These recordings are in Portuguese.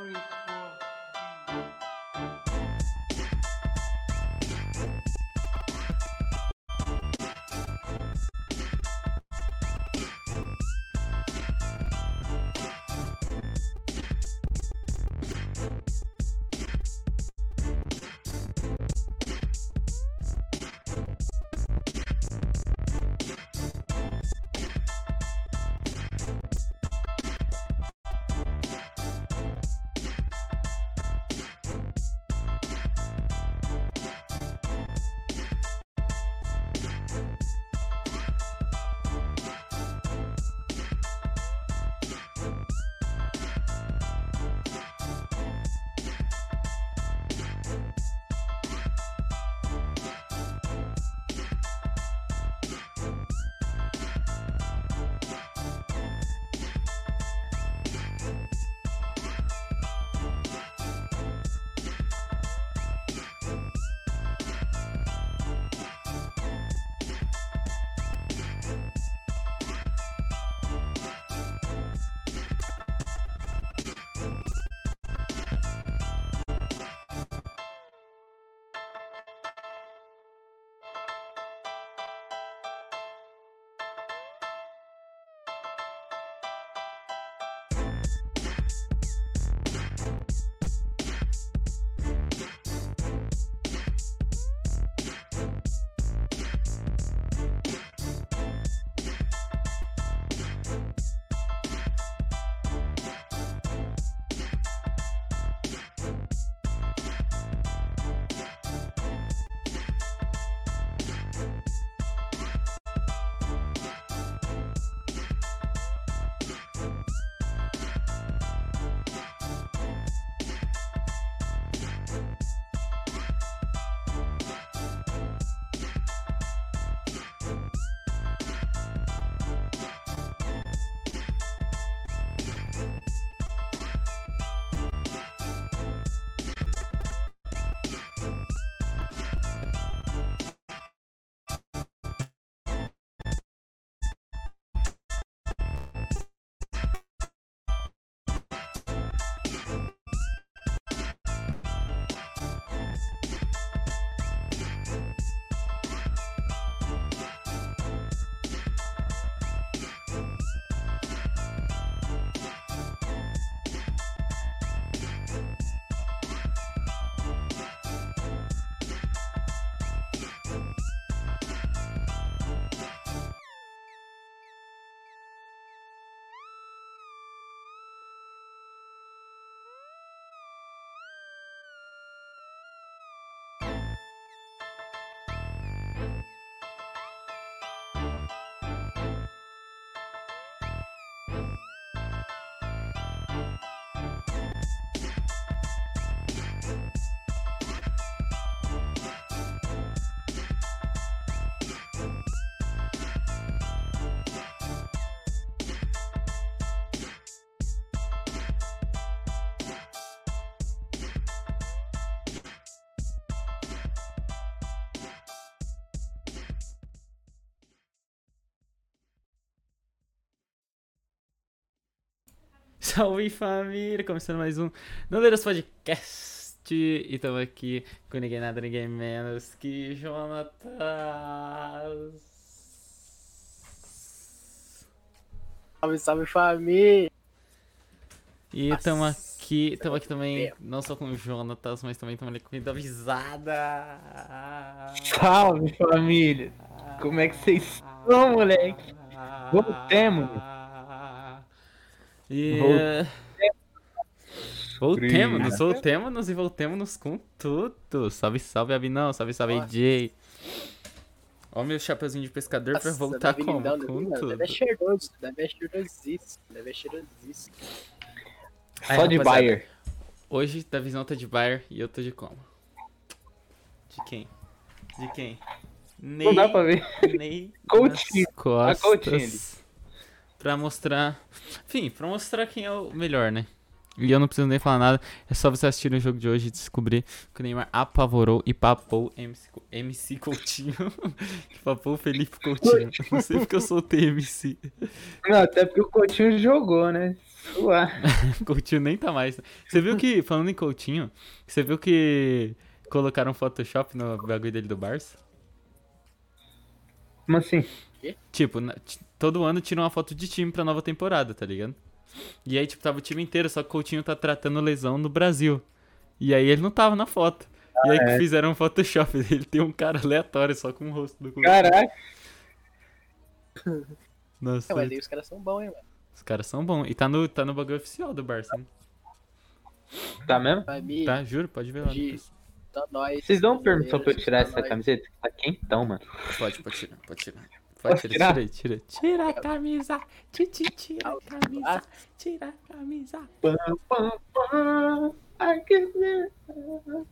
Sorry. Salve família! Começando mais um Noleiros Podcast. E estamos aqui com ninguém nada, ninguém menos que Jonatas. Salve, salve família! E estamos aqui, estamos aqui também, não só com o Jonatas, mas também estamos ali com a avisada. Salve família! Como é que vocês estão, moleque? Voltemos! E... Voltemos, voltemos e voltemos com tudo. Salve, salve, Abinão. Salve, salve, Nossa. Jay. Ó meu chapeuzinho de pescador Nossa, pra voltar com, lindão, com tudo. Deve é cheiroso, deve é cheirosíssimo, deve é cheirosíssimo. Só de Bayer. Hoje da visão tá de Bayer e eu tô de como? De quem? De quem? Ney, Não dá pra ver. Ney Coutinho. Costas pra mostrar. Enfim, pra mostrar quem é o melhor, né? E eu não preciso nem falar nada, é só você assistir o jogo de hoje e descobrir que o Neymar apavorou e papou MC, MC Coutinho. que papou o Felipe Coutinho. Não sei porque eu soltei MC. Não, até porque o Coutinho jogou, né? Coutinho nem tá mais. Você viu que, falando em Coutinho, você viu que colocaram Photoshop no bagulho dele do Barça? Como assim? Tipo, na- t- todo ano tira uma foto de time pra nova temporada, tá ligado? E aí, tipo, tava o time inteiro, só que o Coutinho tá tratando lesão no Brasil. E aí ele não tava na foto. E aí que fizeram um Photoshop dele, tem um cara aleatório só com o rosto do Coutinho. Caraca. Nossa, É, mas aí os caras são bons, hein, mano. os caras são bons. E tá no, tá no bagulho oficial do Barça, né? Tá mesmo? Tá, juro, pode ver lá. Tá. Vocês dão permissão pra eu tirar tá essa camiseta? Tá quentão, mano. Pode, pode tirar, pode tirar. Posso Pode tirar, tira tira. Tira a camisa, titi, tira a camisa, tira a camisa. Pam, pam, pam. Ai, que medo.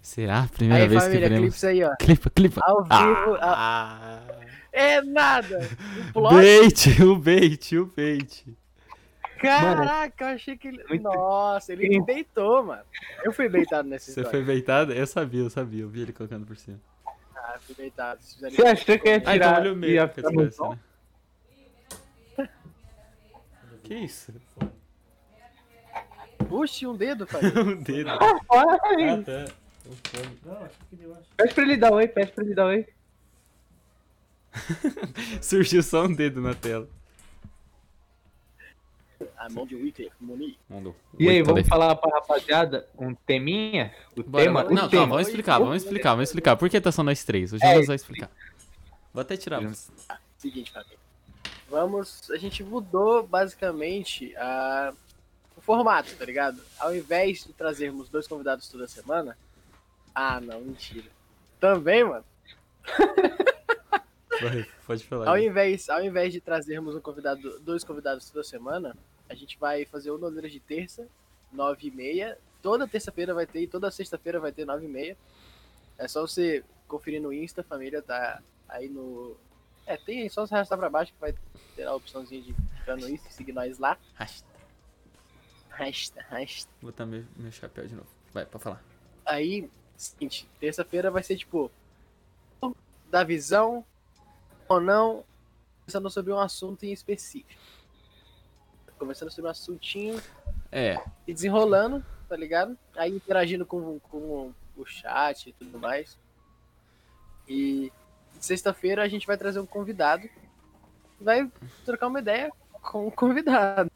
Será a primeira Aí, vez que família, veremos? clipes aí, ó. Clipa, clipa. Ao vivo. Ah, É nada! Um plot. Bait, o bait, o bait. Caraca, eu achei que ele. Muito- Nossa, ele me beitou, mano. Eu fui beitado nessa Você história. foi beitado? Eu sabia, eu sabia. Eu vi ele colocando por cima. Ah, fui fizeram Você achou que eu ia Ah, então tirar olha o e meio. ia que ficar desgraça, né? Que isso? Puxe um dedo, pai. Um dedo. Fora, Ah, velho. tá. Pede pra ele dar oi, pede pra ele dar oi. Surgiu só um dedo na tela. A mão de Weekly, Moni. Mandou. E aí, vamos falar pra rapaziada um teminha? O Bora, tema? bora. o Não, tema. calma, vamos explicar, vamos explicar, vamos explicar. Por que tá só nós três? O É, Jonas vai explicar. Vou até tirar. Seguinte, família. Vamos. A gente mudou basicamente a, o formato, tá ligado? Ao invés de trazermos dois convidados toda semana. Ah, não, mentira. Também, mano. Vai, pode falar. Ao invés, ao invés de trazermos um convidado, dois convidados toda semana, a gente vai fazer o Noleiras de terça, nove e meia. Toda terça-feira vai ter e toda sexta-feira vai ter nove e meia. É só você conferir no Insta, família, tá aí no... É, tem aí, só você arrastar pra baixo que vai ter a opçãozinha de ficar no Insta e seguir nós lá. Rasta. Arrasta, arrasta. Vou botar meu, meu chapéu de novo. Vai, pode falar. Aí, seguinte, terça-feira vai ser tipo... Da visão ou não, pensando sobre um assunto em específico. Conversando sobre um assuntinho É, e desenrolando, tá ligado? Aí interagindo com, com o chat e tudo mais. E sexta-feira a gente vai trazer um convidado. Vai trocar uma ideia com o convidado.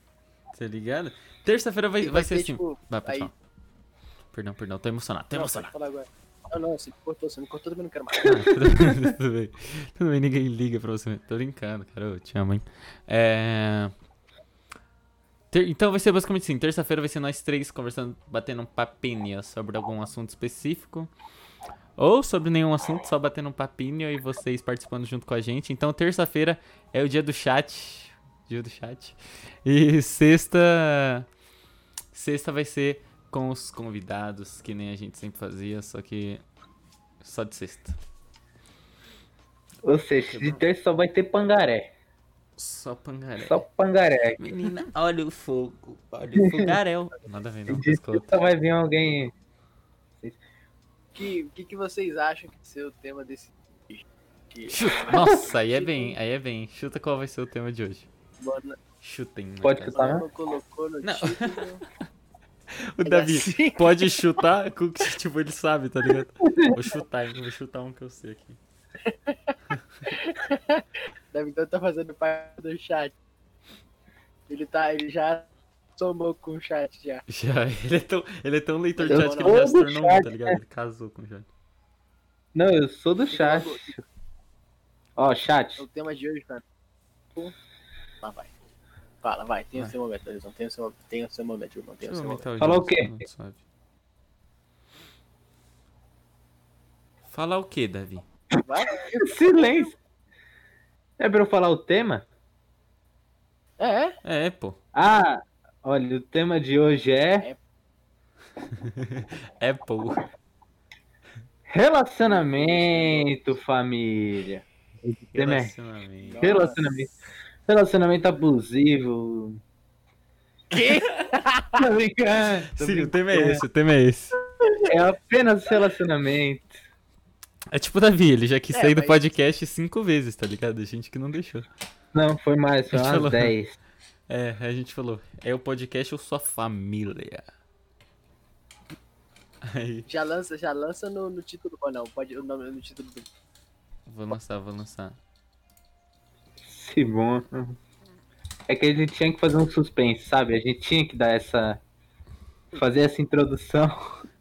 tá ligado? Terça-feira vai, vai, vai ser assim. tipo, vai, pode aí- falar. Perdão, perdão, tô emocionado, tô Não, emocionado. falar agora. Não, não, você me cortou, você me cortou também não quero mais. Bem, tudo bem. Tudo bem, ninguém liga pra você. Tô brincando, cara. Eu te amo, hein? É... Ter- Então vai ser basicamente assim. Terça-feira vai ser nós três conversando, batendo um papinho sobre algum assunto específico. Ou sobre nenhum assunto, só batendo um papinho e vocês participando junto com a gente. Então terça-feira é o dia do chat. Dia do chat. E sexta. Sexta vai ser com os convidados, que nem a gente sempre fazia, só que. Só de sexta. Ou seja, de terça só vai ter pangaré. Só pangaré. Só pangaré. Menina, olha o fogo. Olha o fogaréu. Nada a ver, não. Sexta vai vir alguém. O que, que, que vocês acham que vai ser o tema desse? Que. Nossa, aí é bem, aí é bem. Chuta qual vai ser o tema de hoje. Mano, Chutem. né, Pode chutar, né? não colocou no Não. título. O Davi assim. pode chutar com que, tipo, ele sabe, tá ligado? Vou chutar? Vou chutar um que eu sei aqui. Deve então tá fazendo parte do chat. Ele tá, ele já somou com o chat já. Já, ele é tão, ele é tão leitor de chat que ele já se tornou um, tá ligado? Ele casou com o chat. Não, eu sou do chat. Ó, chat. O tema de hoje, cara. Lá vai. Fala, vai, tem o Vai. seu momento, Wilson. Tem o seu, tem o seu momento, irmão. Tem o seu eu momento. Falar o quê? Falar o quê, Davi? Vai? Silêncio. É pra eu falar o tema? É, é. É, pô. Ah, olha, o tema de hoje é Apple. relacionamento, família. Tema é Relacionamento. relacionamento. Relacionamento abusivo. Que? Tô brincando. tô Sim, o tema é brincando. esse, o tema é esse. É apenas relacionamento. É tipo o Davi, ele já quis É, sair do mas- podcast cinco vezes, tá ligado? Gente que não deixou. Não, foi mais, foi umas falou. 10. É, a gente falou, é o podcast ou sua família? Aí, Já lança, já lança no, no título, ou não, pode o nome no título do. vou lançar, vou lançar. Se bom. É que a gente tinha que fazer um suspense, sabe? A gente tinha que dar essa. Fazer essa introdução.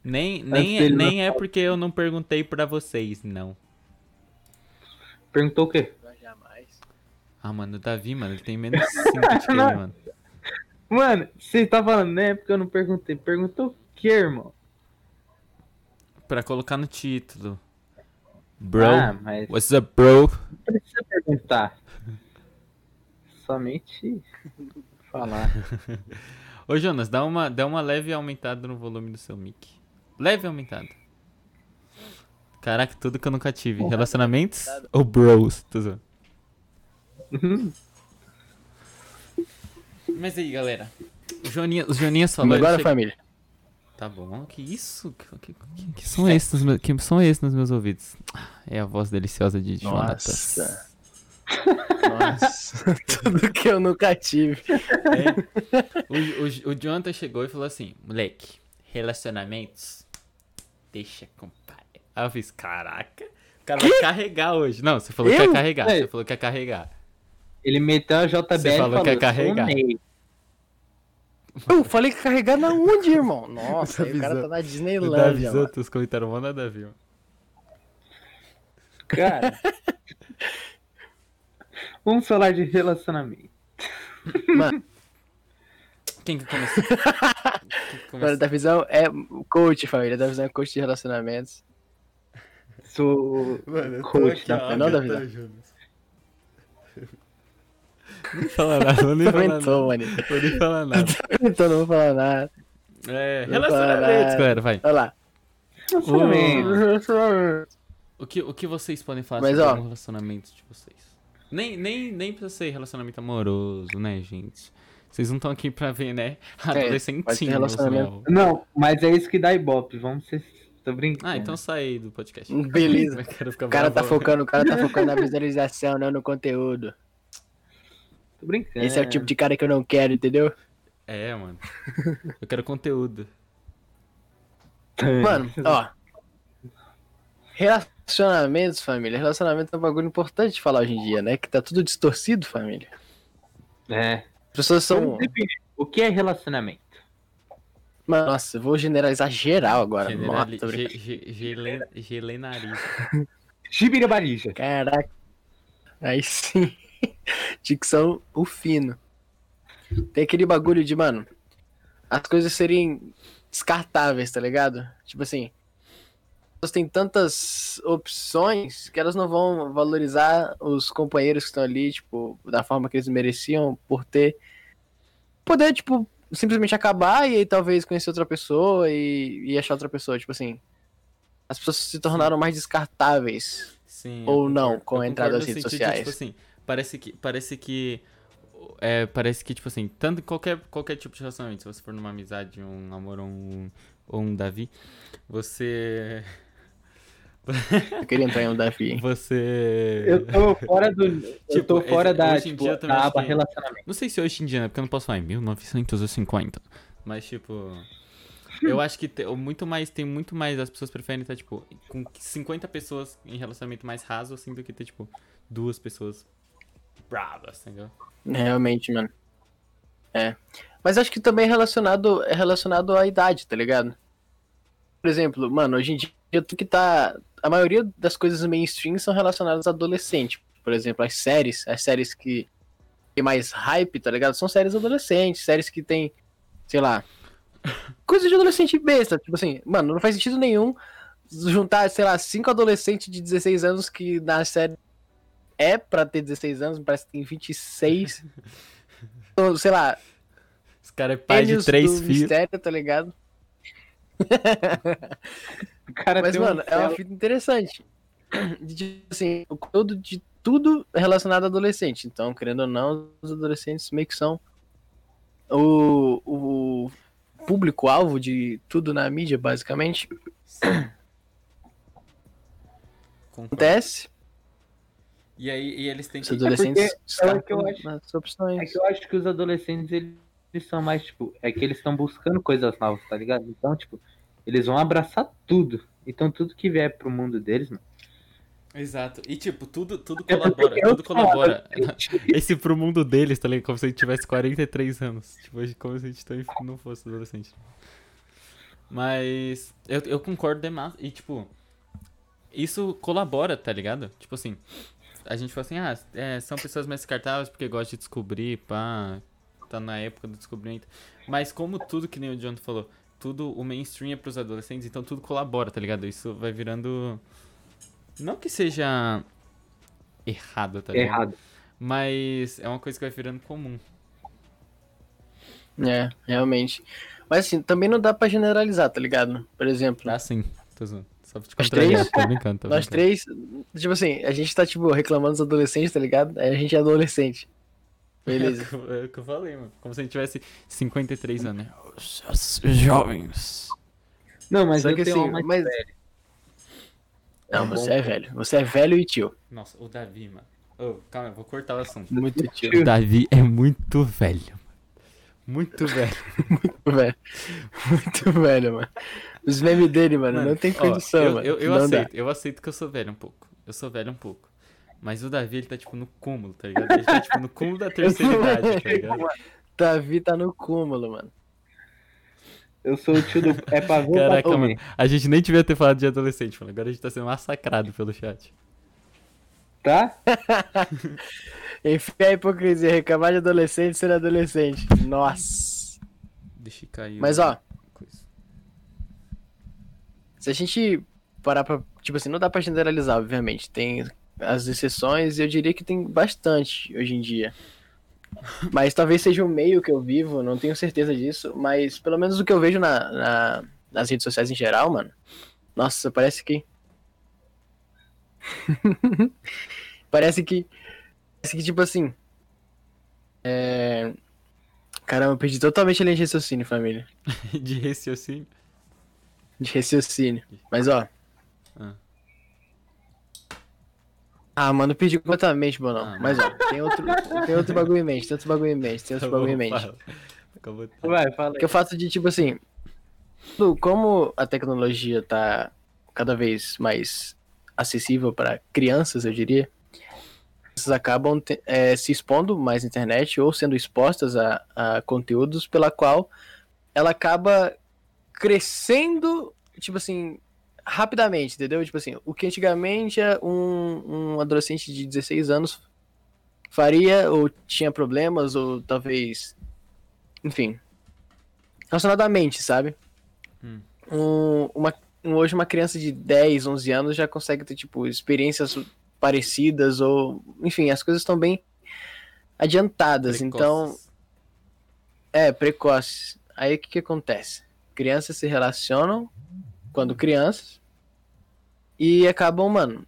Nem, nem, é, nem é porque eu não perguntei pra vocês, não. Perguntou o quê? Jamais. Ah, mano, o Davi, mano, ele tem menos 5 de QI, mano. Mano, você tá falando, né? Porque eu não perguntei. Perguntou o quê, irmão? Pra colocar no título. Bro, Ah, mas what's up, bro? não precisa perguntar. Somente falar. Ô, Jonas, dá uma, dá uma leve aumentada no volume do seu mic. Leve aumentada. Caraca, tudo que eu nunca tive. Relacionamentos ou bros? Tô zoando. Mas aí, galera. O Joninha, os Joninhas falaram. Agora, che- família. Tá bom, que isso? Que, que, que, que som é esse nos meus, que som é esse nos meus ouvidos? É a voz deliciosa de Jonatas. Nossa. Nossa. Tudo que eu nunca tive. É. O, o, o Jonathan chegou e falou assim: moleque, relacionamentos, deixa com pai. Aí eu fiz: caraca, o cara vai carregar hoje. Não, você falou que ia Eu? carregar. Você falou que ia carregar. Ele meteu a JBL Você e falou que ia "Sou carregar." meio." Eu falei que carregar na onde, irmão? Nossa, o cara tá na O Disneylandia, Davi, os comentários mó nada a ver. mano. Cara. Vamos falar de relacionamento. Mano, Quem que começou? Quem que começou? da visão é coach, família. Da visão é coach de relacionamentos. Sou Mano, coach aqui, da ó, É não, aguentando, Jonas. Não fala nada, vou nem falar nada. Mano. Vou nem falar nada. Então não vou falar nada. É, Não relacionamentos, fala. galera, vai. Olha lá. O que, o que vocês podem falar Mas, sobre ó. o relacionamento de vocês? Nem, nem, nem precisa ser relacionamento amoroso, né, gente? Vocês não estão aqui pra ver, né? Adolescentinho. relacionamento. no final. Não, mas é isso que dá ibope. Vamos ser. Tô brincando. Ah, então sai do podcast. Beleza. Quero ficar O cara tá focando, o cara tá focando na visualização, não no conteúdo. Tô brincando. Esse é o tipo de cara que eu não quero, entendeu? É, mano. Eu quero conteúdo. Mano, ó. Relacionamentos, família. Relacionamento é um bagulho importante de falar hoje em dia, né? Que tá tudo distorcido, família. É. As pessoas são. O que é relacionamento? Mano, nossa, eu vou generalizar geral agora. Generali... Nossa, tô brincando. ge- ge- gele- Gelenariza. Gibirabarija. Caraca. Aí sim. Dicção, o fino. Tem aquele bagulho de, mano, as coisas serem descartáveis, tá ligado? Tipo assim, têm tantas opções que elas não vão valorizar os companheiros que estão ali, tipo, da forma que eles mereciam por ter. Poder, tipo, simplesmente acabar e aí talvez conhecer outra pessoa e, e achar outra pessoa. Tipo assim, as pessoas se tornaram mais descartáveis. Sim. Ou não, com a entrada das redes sentido sociais. Tipo assim, parece que. Parece que. É, parece que, tipo assim, tanto qualquer, qualquer tipo de relacionamento, se você for numa amizade, um namoro ou um, ou um Davi, você. Eu queria entrar em um Davi. Você. Eu tô fora do. eu Tipo, tô fora esse- da, hoje em tipo, dia eu também da aba relacionamento. Não sei se hoje em dia, né? Porque eu não posso falar em 1950. Mas, tipo. Eu acho que te- muito mais, tem muito mais. As pessoas preferem estar, tipo, com 50 pessoas em relacionamento mais raso, assim, do que ter, tipo, duas pessoas bravas, entendeu? Realmente, mano. É. Mas acho que também é relacionado, é relacionado à idade, tá ligado? Por exemplo, mano, hoje em dia tu que tá. A maioria das coisas mainstream são relacionadas a adolescente. Por exemplo, as séries, as séries que tem mais hype, tá ligado? São séries adolescentes, séries que tem, sei lá, coisa de adolescente besta. Tipo assim, mano, não faz sentido nenhum juntar, sei lá, cinco adolescentes de 16 anos que na série é pra ter 16 anos, parece que tem 26. Então, sei lá, Os caras é pai de três filhos. mistério, tá ligado? O cara Mas, tem um mano, é uma fita interessante. De, assim, o conteúdo de tudo relacionado a adolescente. Então, querendo ou não, os adolescentes meio que são o, o público-alvo de tudo na mídia, basicamente. Concordo. Acontece. E aí e eles têm Os que. adolescentes porque é o que eu acho. opções. É que eu acho que os adolescentes, eles, eles são mais, tipo, é que eles estão buscando coisas novas, tá ligado? Então, tipo, eles vão abraçar tudo. Então, tudo que vier pro mundo deles, mano. Exato. E tipo, tudo, tudo colabora. Tudo colabora. Esse pro mundo deles, tá ligado? Como se a gente tivesse 43 anos. Tipo, como se a gente tão- não fosse adolescente. Mas eu, eu concordo demais. E tipo, isso colabora, tá ligado? Tipo assim, a gente fala assim, ah, é, são pessoas mais descartáveis porque gostam de descobrir, pá. Tá na época do descobrimento. Mas como tudo que nem o John falou, tudo o mainstream é pros adolescentes, então tudo colabora, tá ligado? Isso vai virando. Não que seja errado, tá ligado? Errado. Mas é uma coisa que vai virando comum. É, realmente. Mas assim, também não dá pra generalizar, tá ligado? Por exemplo, Ah, sim. Tô zoando. Só pra te Nós contrariar. três? Tô brincando, tô nós brincando. três, tipo assim, a gente tá, tipo, reclamando dos adolescentes, tá ligado? Aí a gente é adolescente. Beleza. É o que eu- é o que eu falei, mano. Como se a gente tivesse 53 anos, né? Os, os jovens. Não, mas Só eu que tenho assim, uma mais mas- velho. Não, Tá você bom. é velho. Você é velho e tio. Nossa, o Davi, mano. Ô, calma, eu vou cortar o assunto. Muito tio. O Davi é muito velho. mano. Muito velho. velho. Muito velho, mano. Os memes dele, mano, Mano, não tem ó, condição, eu, mano. Eu, eu não dá. aceito, eu aceito que eu sou velho um pouco. Eu sou velho um pouco. Mas o Davi, ele tá tipo no cúmulo, tá ligado? Ele tá tipo no cúmulo da terceira idade, tá ligado? Davi tá no cúmulo, mano. Eu sou o tio do. É pra ver pra Caraca, comer. mano. A gente nem devia ter falado de adolescente, mano. Agora a gente tá sendo massacrado pelo chat. Tá? Enfim, a hipocrisia, reclamar de adolescente ser adolescente. Nossa. Deixa eu cair. Mas ó, coisa. se a gente parar pra. Tipo assim, não dá pra generalizar, obviamente. Tem as exceções eu diria que tem bastante hoje em dia. Mas talvez seja o meio que eu vivo, não tenho certeza disso. Mas pelo menos o que eu vejo na, na- nas redes sociais em geral, mano. Nossa, parece que. parece que. Parece que, tipo assim. É. Caramba, eu perdi totalmente a linha de raciocínio, família. de raciocínio. De raciocínio. Mas ó. Ah. Ah, mano, perdi completamente, Bonão. Ah, Mas ó, tem outro, tem outro bagulho em mente, tem outro bagulho em mente, tem outro bagulho em mente. Fala. Acabou. Vai, fala Que é o fato de, tipo assim, como a tecnologia tá cada vez mais acessível para crianças, eu diria, elas acabam eh, se expondo mais na internet ou sendo expostas a, a conteúdos pela qual ela acaba crescendo, tipo assim, rapidamente, entendeu? Tipo assim, o que antigamente um, um adolescente de 16 anos faria ou tinha problemas ou talvez, enfim, relacionado à mente, sabe? Hum. Um- uma, um- hoje uma criança de 10, 11 anos já consegue ter, tipo, experiências parecidas ou, enfim, as coisas estão bem adiantadas, então, Precoces. é, precoces. Aí o que que acontece? Crianças se relacionam quando crianças e acabam, mano,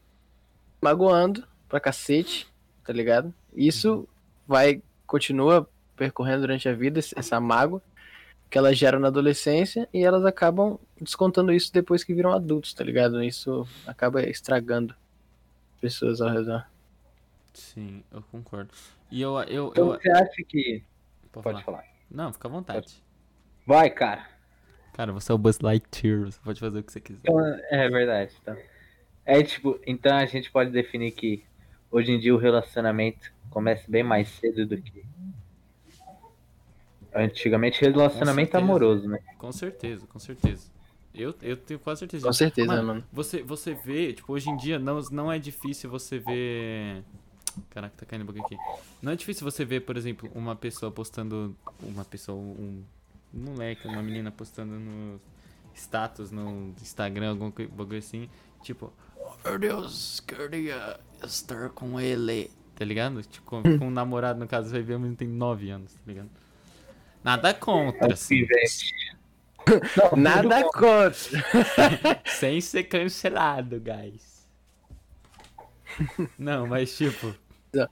magoando pra cacete, tá ligado? Isso vai, continua percorrendo durante a vida, essa mágoa que elas geram na adolescência e elas acabam descontando isso depois que viram adultos, tá ligado? Isso acaba estragando pessoas ao redor. Sim, eu concordo. E eu. eu, Então eu você acha que. pode Pode falar. falar. Não, fica à vontade. Vai, cara. Cara, você é o Buzz Lightyear, você pode fazer o que você quiser. Então, é verdade. Então. É tipo, então a gente pode definir que hoje em dia o relacionamento começa bem mais cedo do que. Antigamente relacionamento amoroso, né? Com certeza, com certeza. Eu, eu tenho quase certeza Com certeza, Mano, mano. Você, você vê, tipo, hoje em dia não, não é difícil você ver. Caraca, tá caindo um bagulho aqui. Não é difícil você ver, por exemplo, uma pessoa postando. Uma pessoa, um, um moleque, uma menina postando no status no Instagram, algum bagulho assim. Tipo, oh meu Deus, queria estar com ele. Tá ligado? Tipo, com, com um namorado, no caso, você vai ver, menina tem 9 anos, tá ligado? Nada contra, assim. Nada contra. Sem ser cancelado, guys. Não, mas tipo. Não.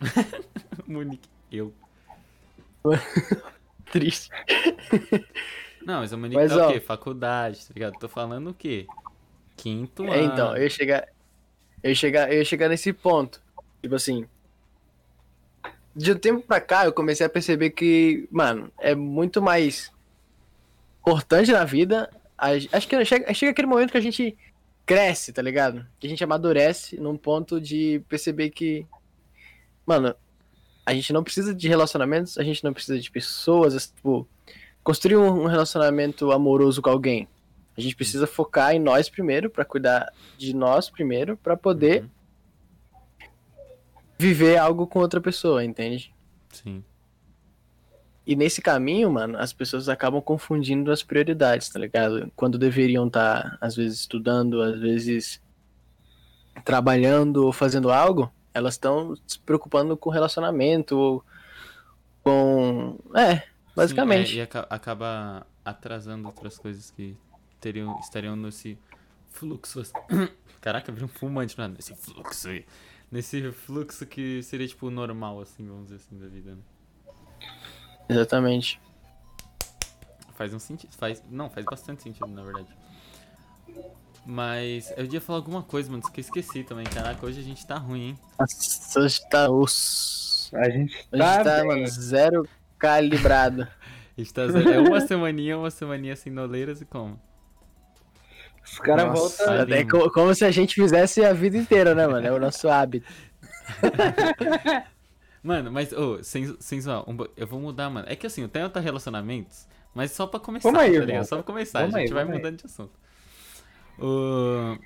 Monique, eu. Triste. Não, mas Monique Mas, ó. o quê? Faculdade, tá ligado? Tô falando o quê? Quinto É, ano. então, eu ia chegar. Eu ia chegar, eu ia chegar nesse ponto. Tipo assim. De um tempo pra cá, eu comecei a perceber que, mano, é muito mais importante na vida. Acho que chega, chega aquele momento que a gente cresce, tá ligado? Que a gente amadurece num ponto de perceber que, mano, a gente não precisa de relacionamentos, a gente não precisa de pessoas, tipo, construir um um relacionamento amoroso com alguém. A gente precisa focar em nós primeiro, pra cuidar de nós primeiro, pra poder Uhum. viver algo com outra pessoa, entende? Sim. E nesse caminho, mano, as pessoas acabam confundindo as prioridades, tá ligado? Quando deveriam estar, às vezes, estudando, às vezes trabalhando ou fazendo algo, elas estão se preocupando com relacionamento, com. É, basicamente. Sim, é, e aca- acaba atrasando outras coisas que teriam, estariam nesse fluxo. assim. Caraca, virou um fumante, nada. Nesse fluxo aí. Nesse fluxo que seria, tipo, normal, assim, vamos dizer assim, da vida, né? Exatamente. Faz um sentido. Faz, não, faz bastante sentido, na verdade. Mas eu ia falar alguma coisa, mano, que eu esqueci também. Caraca, hoje a gente tá ruim, hein? Nossa, hoje tá. Os... A gente tá, tá, bem. mano, zero calibrado. A gente tá zero. É uma semaninha, uma semaninha sem noleiras e como? Os caras voltam. É co- como se a gente fizesse a vida inteira, né, mano? É o nosso hábito. Mano, mas, ô, sem, sem zoar, um eu vou mudar, mano. É que assim, eu tenho outros relacionamentos, mas só pra começar, Vamos aí, tá? Só pra começar, Vamos a gente aí, vai vamos aí. mudando de assunto. O...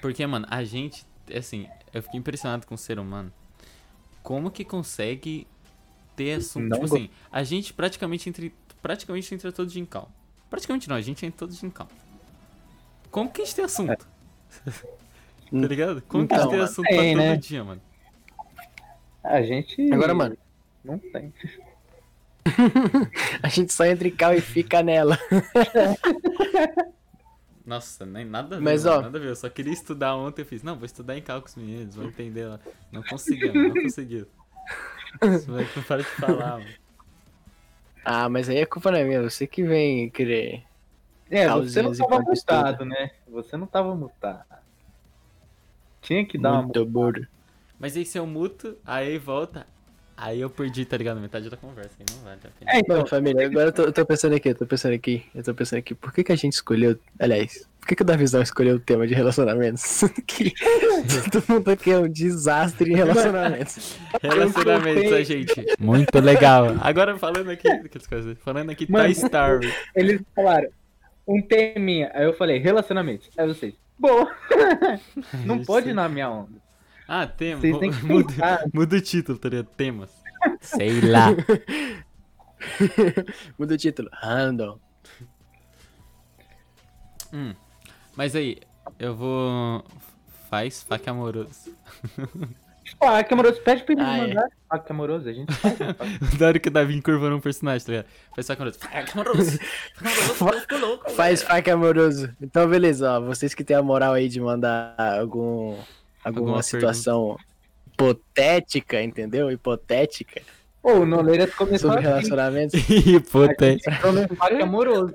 Porque, mano, a gente, assim, eu fiquei impressionado com o ser humano. Como que consegue ter assunto? Não tipo go- assim, a gente praticamente entre, praticamente entra todo dia em cal. Praticamente não, a gente entra todo dia em cal. Como que a gente tem assunto? tá ligado? Como que a gente Então, tem mano, assunto tem, pra todo né? dia, mano? A gente. Agora, mano, Não tem. a gente só entra em cal e fica nela. Nossa, nem nada a ver, Mas, mano, ó. nada a ver. Eu só queria estudar ontem, eu fiz, não, vou estudar em cal com os meninos, vou entender lá. Não conseguiu, não conseguiu. Esse moleque não para de falar, mano. Ah, mas aí a culpa não é minha, você que vem querer. É, você não tava mutado, né? Você não tava mutado. Tinha que dar uma Muito burro. Mas aí se eu muto, aí volta, aí eu perdi, tá ligado? Metade da conversa, aí não vale a pena. É, então, família, agora eu tô, eu tô pensando aqui, eu tô pensando aqui, eu tô pensando aqui, por que, que a gente escolheu. Aliás, por que, que o Davizão escolheu o tema de relacionamentos? que todo mundo aqui é um desastre em relacionamentos. Relacionamentos, a gente. Muito legal. Agora falando aqui, coisas, falando aqui Mano. Toy Story. Eles falaram um teminha. Aí eu falei, relacionamentos. Aí vocês, boa. Não pode ir na minha onda. Ah, tema. Vocês têm que Muda, muda o título, tá ligado? Temas. Sei lá. Muda o título. Random. Hum. Mas aí, eu vou. Faz faca amoroso. Faca amoroso, pede pra ele Ah, é. mandar. Faca amoroso, a gente faz. Da hora que o Davi encurvando um personagem, tá ligado? Faz faca amoroso. Faca amoroso. Faca louco. Faz faca amoroso. Então, beleza, ó. Vocês que têm a moral aí de mandar algum, alguma Alguma situação hipotética, entendeu? Hipotética Pô, o Noleiras começou sobre assim. relacionamentos. Entrou no faca amoroso.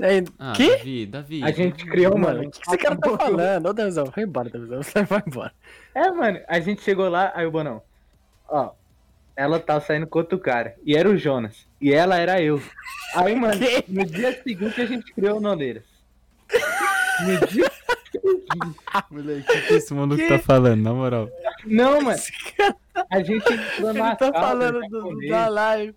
Aí, Ah, Que? Davi, Davi. A gente criou, mano, mano. o que esse cara tá falando? Ô, Danzão, vai embora, Danzão. Você vai embora. É, mano, a gente chegou lá, aí o Bonão, ó, ela tá saindo com outro cara, e era o Jonas, e ela era eu. Aí, mano, Que? no dia seguinte a gente criou o Noleiras. Moleque, o que esse maluco Que? tá falando, na moral? Não, mano, a gente entrou ele tá casa falando já do, da live.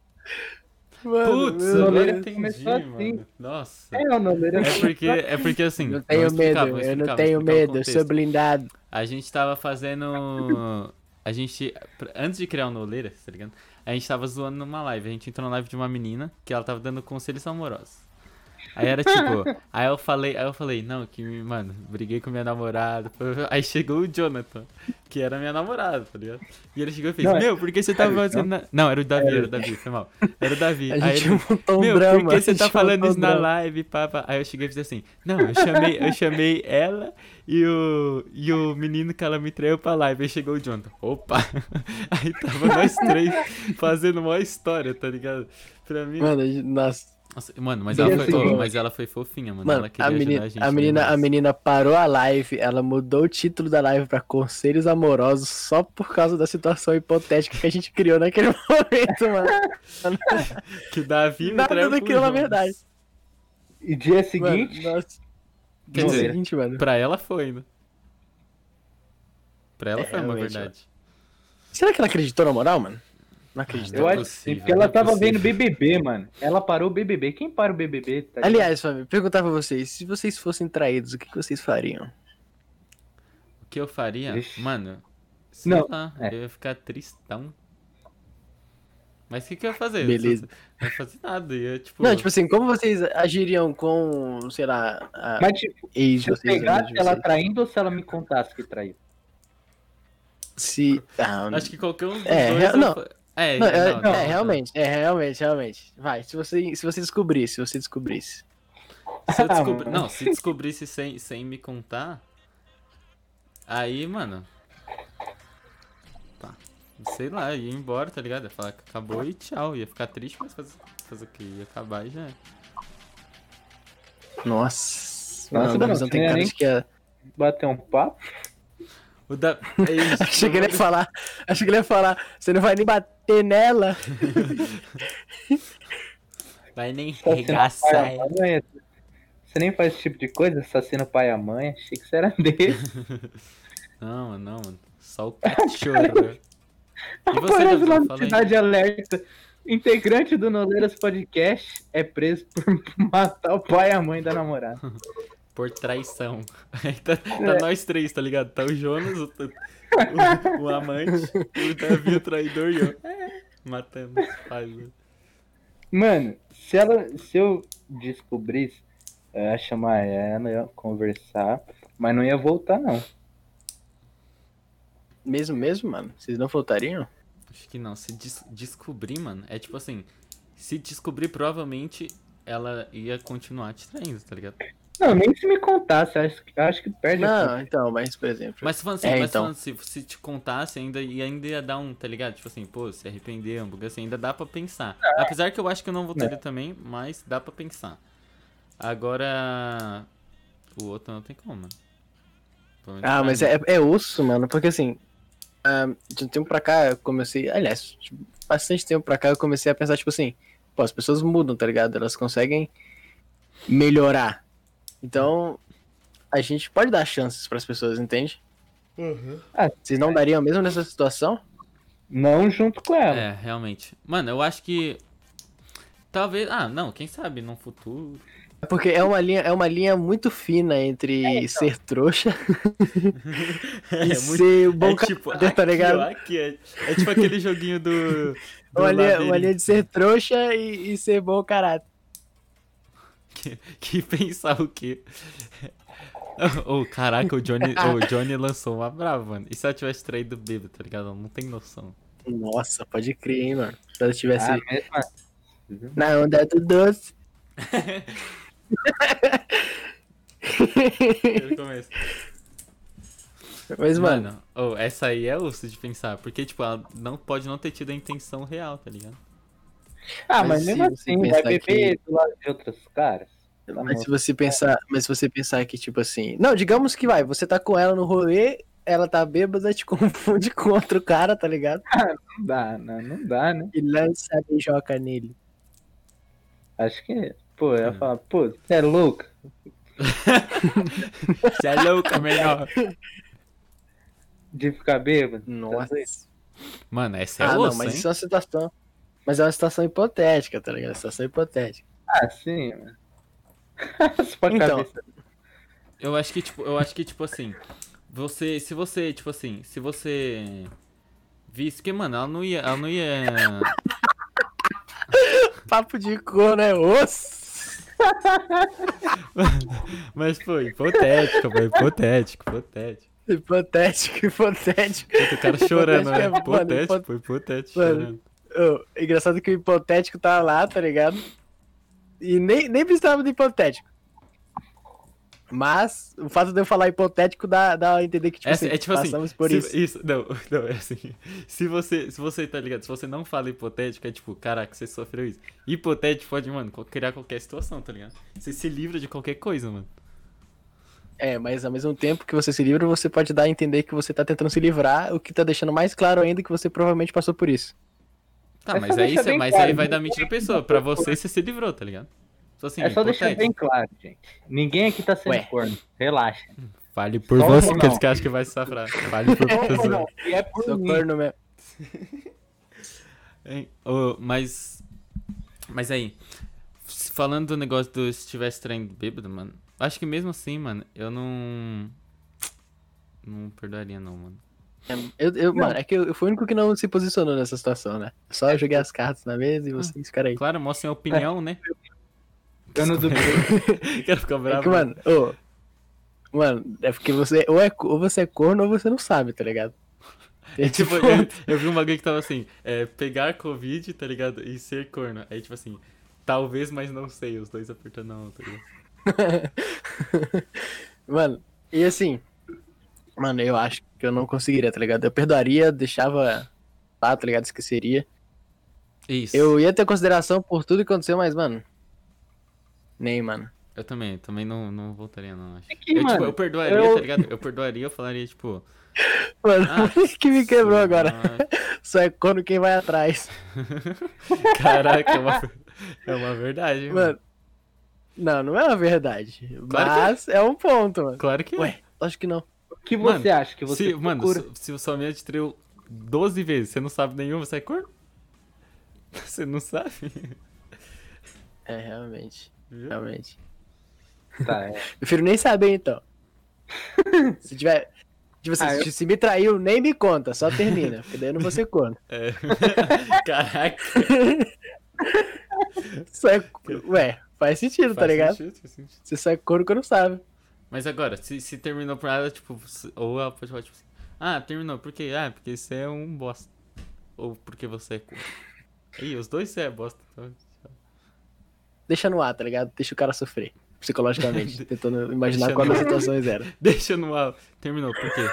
Mano, Putz, meu agora eu entendi, começou assim. mano. Nossa. É, o Noleiras É porque, é porque assim. Não vamos tenho explicar, medo, eu não tenho medo, eu sou blindado. A gente tava fazendo. A gente. Antes de criar o Noleira, tá ligado? A gente tava zoando numa live. A gente entrou na live de uma menina que ela tava dando conselhos amorosos. Aí era tipo, aí eu falei, aí eu falei, não, que, mano, briguei com minha namorada. Aí chegou o Jonathan, que era minha namorada, tá ligado? E ele chegou e fez, Não, é- meu, por que você o fazendo. na-" Não, era o Davi, era o Davi, foi mal. Era o Davi. Aí ele, montou um meu, drama. por que você tá falando isso na drama. live, papa? Aí eu cheguei e fiz assim, não, eu chamei, eu chamei ela e o, e o menino que ela me traiu pra live. Aí chegou o Jonathan, opa! Aí tava nós três fazendo uma história, tá ligado? Pra mim, Mano, nossa. Mano, mas ela, foi, ô, mas ela foi fofinha, mano. Mano, ela queria a ajudar menina, a gente. a, menina, a demais. menina parou a live, ela mudou o título da live pra Conselhos Amorosos só por causa da situação hipotética que a gente criou naquele momento, mano. Que Davi me Nada daquilo na verdade. E dia seguinte, Mano, nossa. Quer dizer, seguinte, mano. Pra ela foi, né? Pra ela É, foi uma verdade. Será que ela acreditou na moral, mano? Não acredito. eu é acho possível, porque ela é tava possível. vendo BBB, mano. Ela parou o BBB. Quem para o BBB? Tá? Aliás, Fábio, perguntar pra vocês, se vocês fossem traídos, o que, que vocês fariam? O que eu faria? Ixi. Mano, sei Não, lá, é. eu ia ficar tristão. Mas o que, que eu ia fazer? Beleza. Não ia fazer nada, ia tipo... Não, tipo assim, como vocês agiriam com, sei lá, a Mas, tipo, ex se eu vocês? pegasse ela vocês? traindo ou se ela me contasse que traiu? Se. Ah, Acho que qualquer um dos É, dois... eu não. fa- É, Não, é, não, não, é, não. realmente, é, realmente, realmente. Vai, se você, se você descobrisse, se você descobrisse. Se eu descobri... Não, se descobrisse sem, sem me contar, aí, mano... Tá. Sei lá, ia embora, tá ligado? Ia falar que acabou e tchau. Ia ficar triste, mas fazer, fazer o quê? Ia acabar e já é. Nossa. Nossa, não, tem não ia cara de que é. Bater um papo? O da... É isso, Achei que ele ia falar. Achei que ele ia falar. Você não vai nem bater nela. Vai nem regaçar. a mãe. Você nem faz esse tipo de coisa? Assassina o pai e a mãe? Achei que você era desse. Não, mano, não, mano. Só o cachorro. E você, Aparece lá no. Cidade Alerta. Integrante do Noleiras Podcast é preso por matar o pai e a mãe da namorada. Por traição. Aí tá, tá É. nós três, tá ligado? Tá o Jonas, o, o, o amante, o Davi, o traidor e eu. É, matando os pais. né? Mano, se ela. Se eu descobrisse, eu ia chamar ela, ia conversar, mas não ia voltar, não. Mesmo, mesmo, mano? Vocês não voltariam? Acho que não. Se des- descobrir, mano, é tipo assim. Se descobrir, provavelmente ela ia continuar te traindo, tá ligado? Não, nem se me contasse, acho, que- acho que perde a Não, então, mas, por exemplo. Mas falando assim, É, mas então. falando assim, se te contasse ainda, e ainda ia dar um, tá ligado? Tipo assim, pô, se arrepender, bagulho assim, ainda dá pra pensar. Apesar que eu acho que eu não voltaria também, mas dá pra pensar. Agora. O outro não tem como, mano. Ah, mas é, é osso, mano, porque assim, ah, de um tempo pra cá eu comecei, aliás, de bastante tempo pra cá eu comecei a pensar, tipo assim, pô, as pessoas mudam, tá ligado? Elas conseguem melhorar. Então, a gente pode dar chances pras pessoas, entende? Ah, Vocês não dariam mesmo nessa situação? Não junto com ela. É, realmente. Mano, eu acho que. Talvez. Ah, não, quem sabe no futuro. É Porque é uma linha, é uma linha muito fina entre ser trouxa É, e muito- ser bom é tipo, caráter, aqui, tá ligado? aqui, é, é tipo aquele joguinho do. do Uma linha, uma linha de ser trouxa e, e ser bom caráter. Que, que pensar o quê? Ô, caraca, o Johnny, o Johnny lançou uma brava, mano. E se ela tivesse traído o bêbado, tá ligado? Não tem noção. Nossa, pode crer, hein, mano. Se ela tivesse Ah, mesmo na onda do doce. Ele começa. Mas, mano, Mano, ô, essa aí é osso de pensar. Porque, tipo, ela não pode não ter tido a intenção real, tá ligado? Ah, Mas mas, se mesmo você assim, vai pensar beber do lado de outros caras. Mas se você pensar, mas se você pensar que, tipo assim. Não, digamos que vai, você tá com ela no rolê, ela tá bêbada, te confunde com outro cara, tá ligado? Não dá, não, não dá, né? E lança a beijoca nele. Acho que, pô, eu ia É. falar, pô, você é louco? Você é louca, melhor. De ficar bêbado? Nossa. Mano, essa é ah, não, mas hein? isso é uma situação. Mas é uma situação hipotética, tá ligado? Situação hipotética. Ah, sim, mano. Sua Então. cabeça. Eu acho que, tipo, eu acho que, tipo assim, você, se você, tipo assim, se você visse que, mano, ela não ia, ela não ia, Papo de cor, né? Osso! mas foi hipotético, foi hipotético, hipotético. Hipotético, hipotético. O cara chorando, Hipotético né? é, mano, Hipotético, hipotético, Mano. chorando. Ô, engraçado que o hipotético tá lá, tá ligado? E nem, nem precisava do hipotético. Mas o fato de eu falar hipotético dá, dá a entender que, tipo, É, assim, é tipo assim, passamos por se- isso. Não, não, é assim. Se você, se você, tá ligado? Se você não fala hipotético, é tipo, caraca, você sofreu isso. Hipotético pode, mano, criar qualquer situação, tá ligado? Você se livra de qualquer coisa, mano. É, mas ao mesmo tempo que você se livra, você pode dar a entender que você tá tentando se livrar, o que tá deixando mais claro ainda que você provavelmente passou por isso. Tá, É mas aí, deixar cê- bem mas claro, aí vai da mente da pessoa. Pra você, você se livrou, tá ligado? Só assim, é só deixar bem claro, gente. Ninguém aqui tá sendo Ué. corno. Relaxa. Fale por Só você, ou que não? que acha que vai se safrar. Fale por. E é por Sou mim. corno mesmo. Hein? Ô, mas. Mas aí. Falando do negócio do se tivesse traindo bêbado, mano. Acho que mesmo assim, mano, eu não. Não perdoaria, não, mano. Eu, eu, mano, é que eu, eu fui o único que não se posicionou nessa situação, né? Só eu joguei as cartas na mesa e vocês ficaram aí. Claro, mostrem a opinião, né? Eu não duvido. Quero ficar bravo. É que, mano, ô. Mano, é porque você ou, é, ou você é corno ou você não sabe, tá ligado? É tipo, eu, eu vi um bagulho que tava assim, é, pegar Covid, tá ligado? E ser corno. Aí, tipo assim, talvez, mas não sei, os dois apertando a mão, tá ligado? Mano, e assim, mano, eu acho que eu não conseguiria, tá ligado? Eu perdoaria, deixava lá, tá ligado? Esqueceria. Isso. Eu ia ter consideração por tudo que aconteceu, mas, mano. Nem, mano. Eu também, também não, não voltaria, não, acho. que, eu, tipo, mano, eu perdoaria, eu- tá ligado? Eu perdoaria, eu falaria, tipo. Mano, Ah, que me quebrou sim, agora. Só é corno quem vai atrás. Caraca, é uma, é uma verdade, mano. Mano. Não, não é uma verdade. Claro que é. mas é. um ponto, mano. Claro que é. Ué, acho que não. O que você Mano, acha que você se, mano, procura? se, se o sua amiga te traiu 12 vezes, você não sabe nenhuma, você é corno? Você não sabe? É, realmente. Viu? Realmente. Tá, é. Prefiro nem saber, então. se tiver. Tipo assim, Ah, eu- se- se me traiu, nem me conta, só termina. Porque daí eu não vou ser corno. É. Caraca. Só é... Ué, faz sentido, tá faz ligado? sentido, faz sentido. Você só é corno quando sabe. Mas agora, se, se terminou por nada, tipo, ou ela pode falar, tipo assim, ah, terminou, por quê? Ah, porque você é um bosta. Ou porque você é corno. Ih, os dois você é bosta. Então... Deixa no ar, tá ligado? Deixa o cara sofrer. Psicologicamente. tentando imaginar Deixa qual das situações era. Deixa no ar. Terminou, por quê?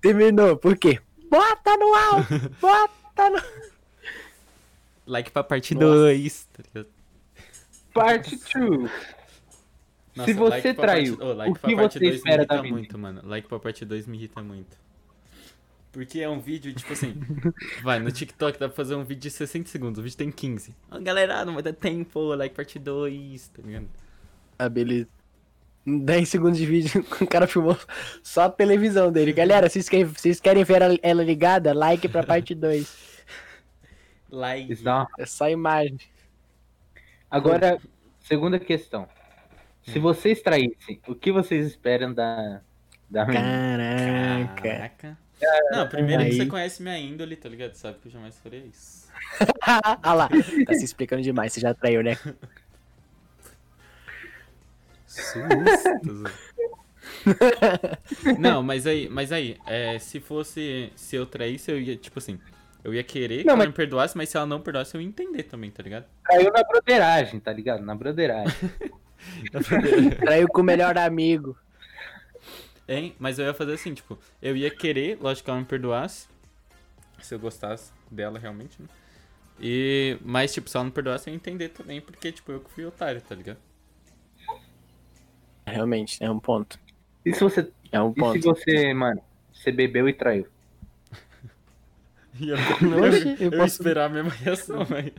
Terminou, por quê? Bota no ar! Bota no. Like pra parte Nossa. 2. Tá ligado? Parte 2. Nossa, Se você like traiu, parte- oh, like o que parte você espera da vida? muito, mano. Like pra parte 2 me irrita muito. Porque é um vídeo, tipo assim, vai, no TikTok dá pra fazer um vídeo de 60 segundos, o vídeo tem 15. Ó, galera, não vai dar tempo, like parte 2, tá ligado? Ah, beleza. 10 segundos de vídeo, o cara filmou só a televisão dele. Galera, vocês querem, vocês querem ver ela ligada? Like pra parte 2. Like. Isso dá uma- É só imagem. Agora, segunda questão. Se Hum. vocês traíssem, o que vocês esperam da, da menina? Caraca. Caraca. Não, primeiro que você conhece minha índole, tá ligado? Sabe que eu jamais faria isso. ah lá, tá se explicando demais, você já traiu, né? Susto. Não, mas aí, mas aí, é, se fosse, se eu traísse, eu ia, tipo assim, eu ia querer que Não, ela mas- me perdoasse, mas se ela não perdoasse, eu ia entender também, tá ligado? Caiu na broderagem, tá ligado? Na broderagem. Traiu com o melhor amigo. Hein? Mas eu ia fazer assim, tipo, eu ia querer, lógico que ela me perdoasse, se eu gostasse dela realmente, né? E, mas, tipo, se ela não perdoasse, eu ia entender também, porque, tipo, eu que fui otário, tá ligado? Realmente, é um ponto. E se você, É um e se ponto. você mano, você bebeu e traiu? E eu, eu, eu eu posso- esperar a mesma reação, aí.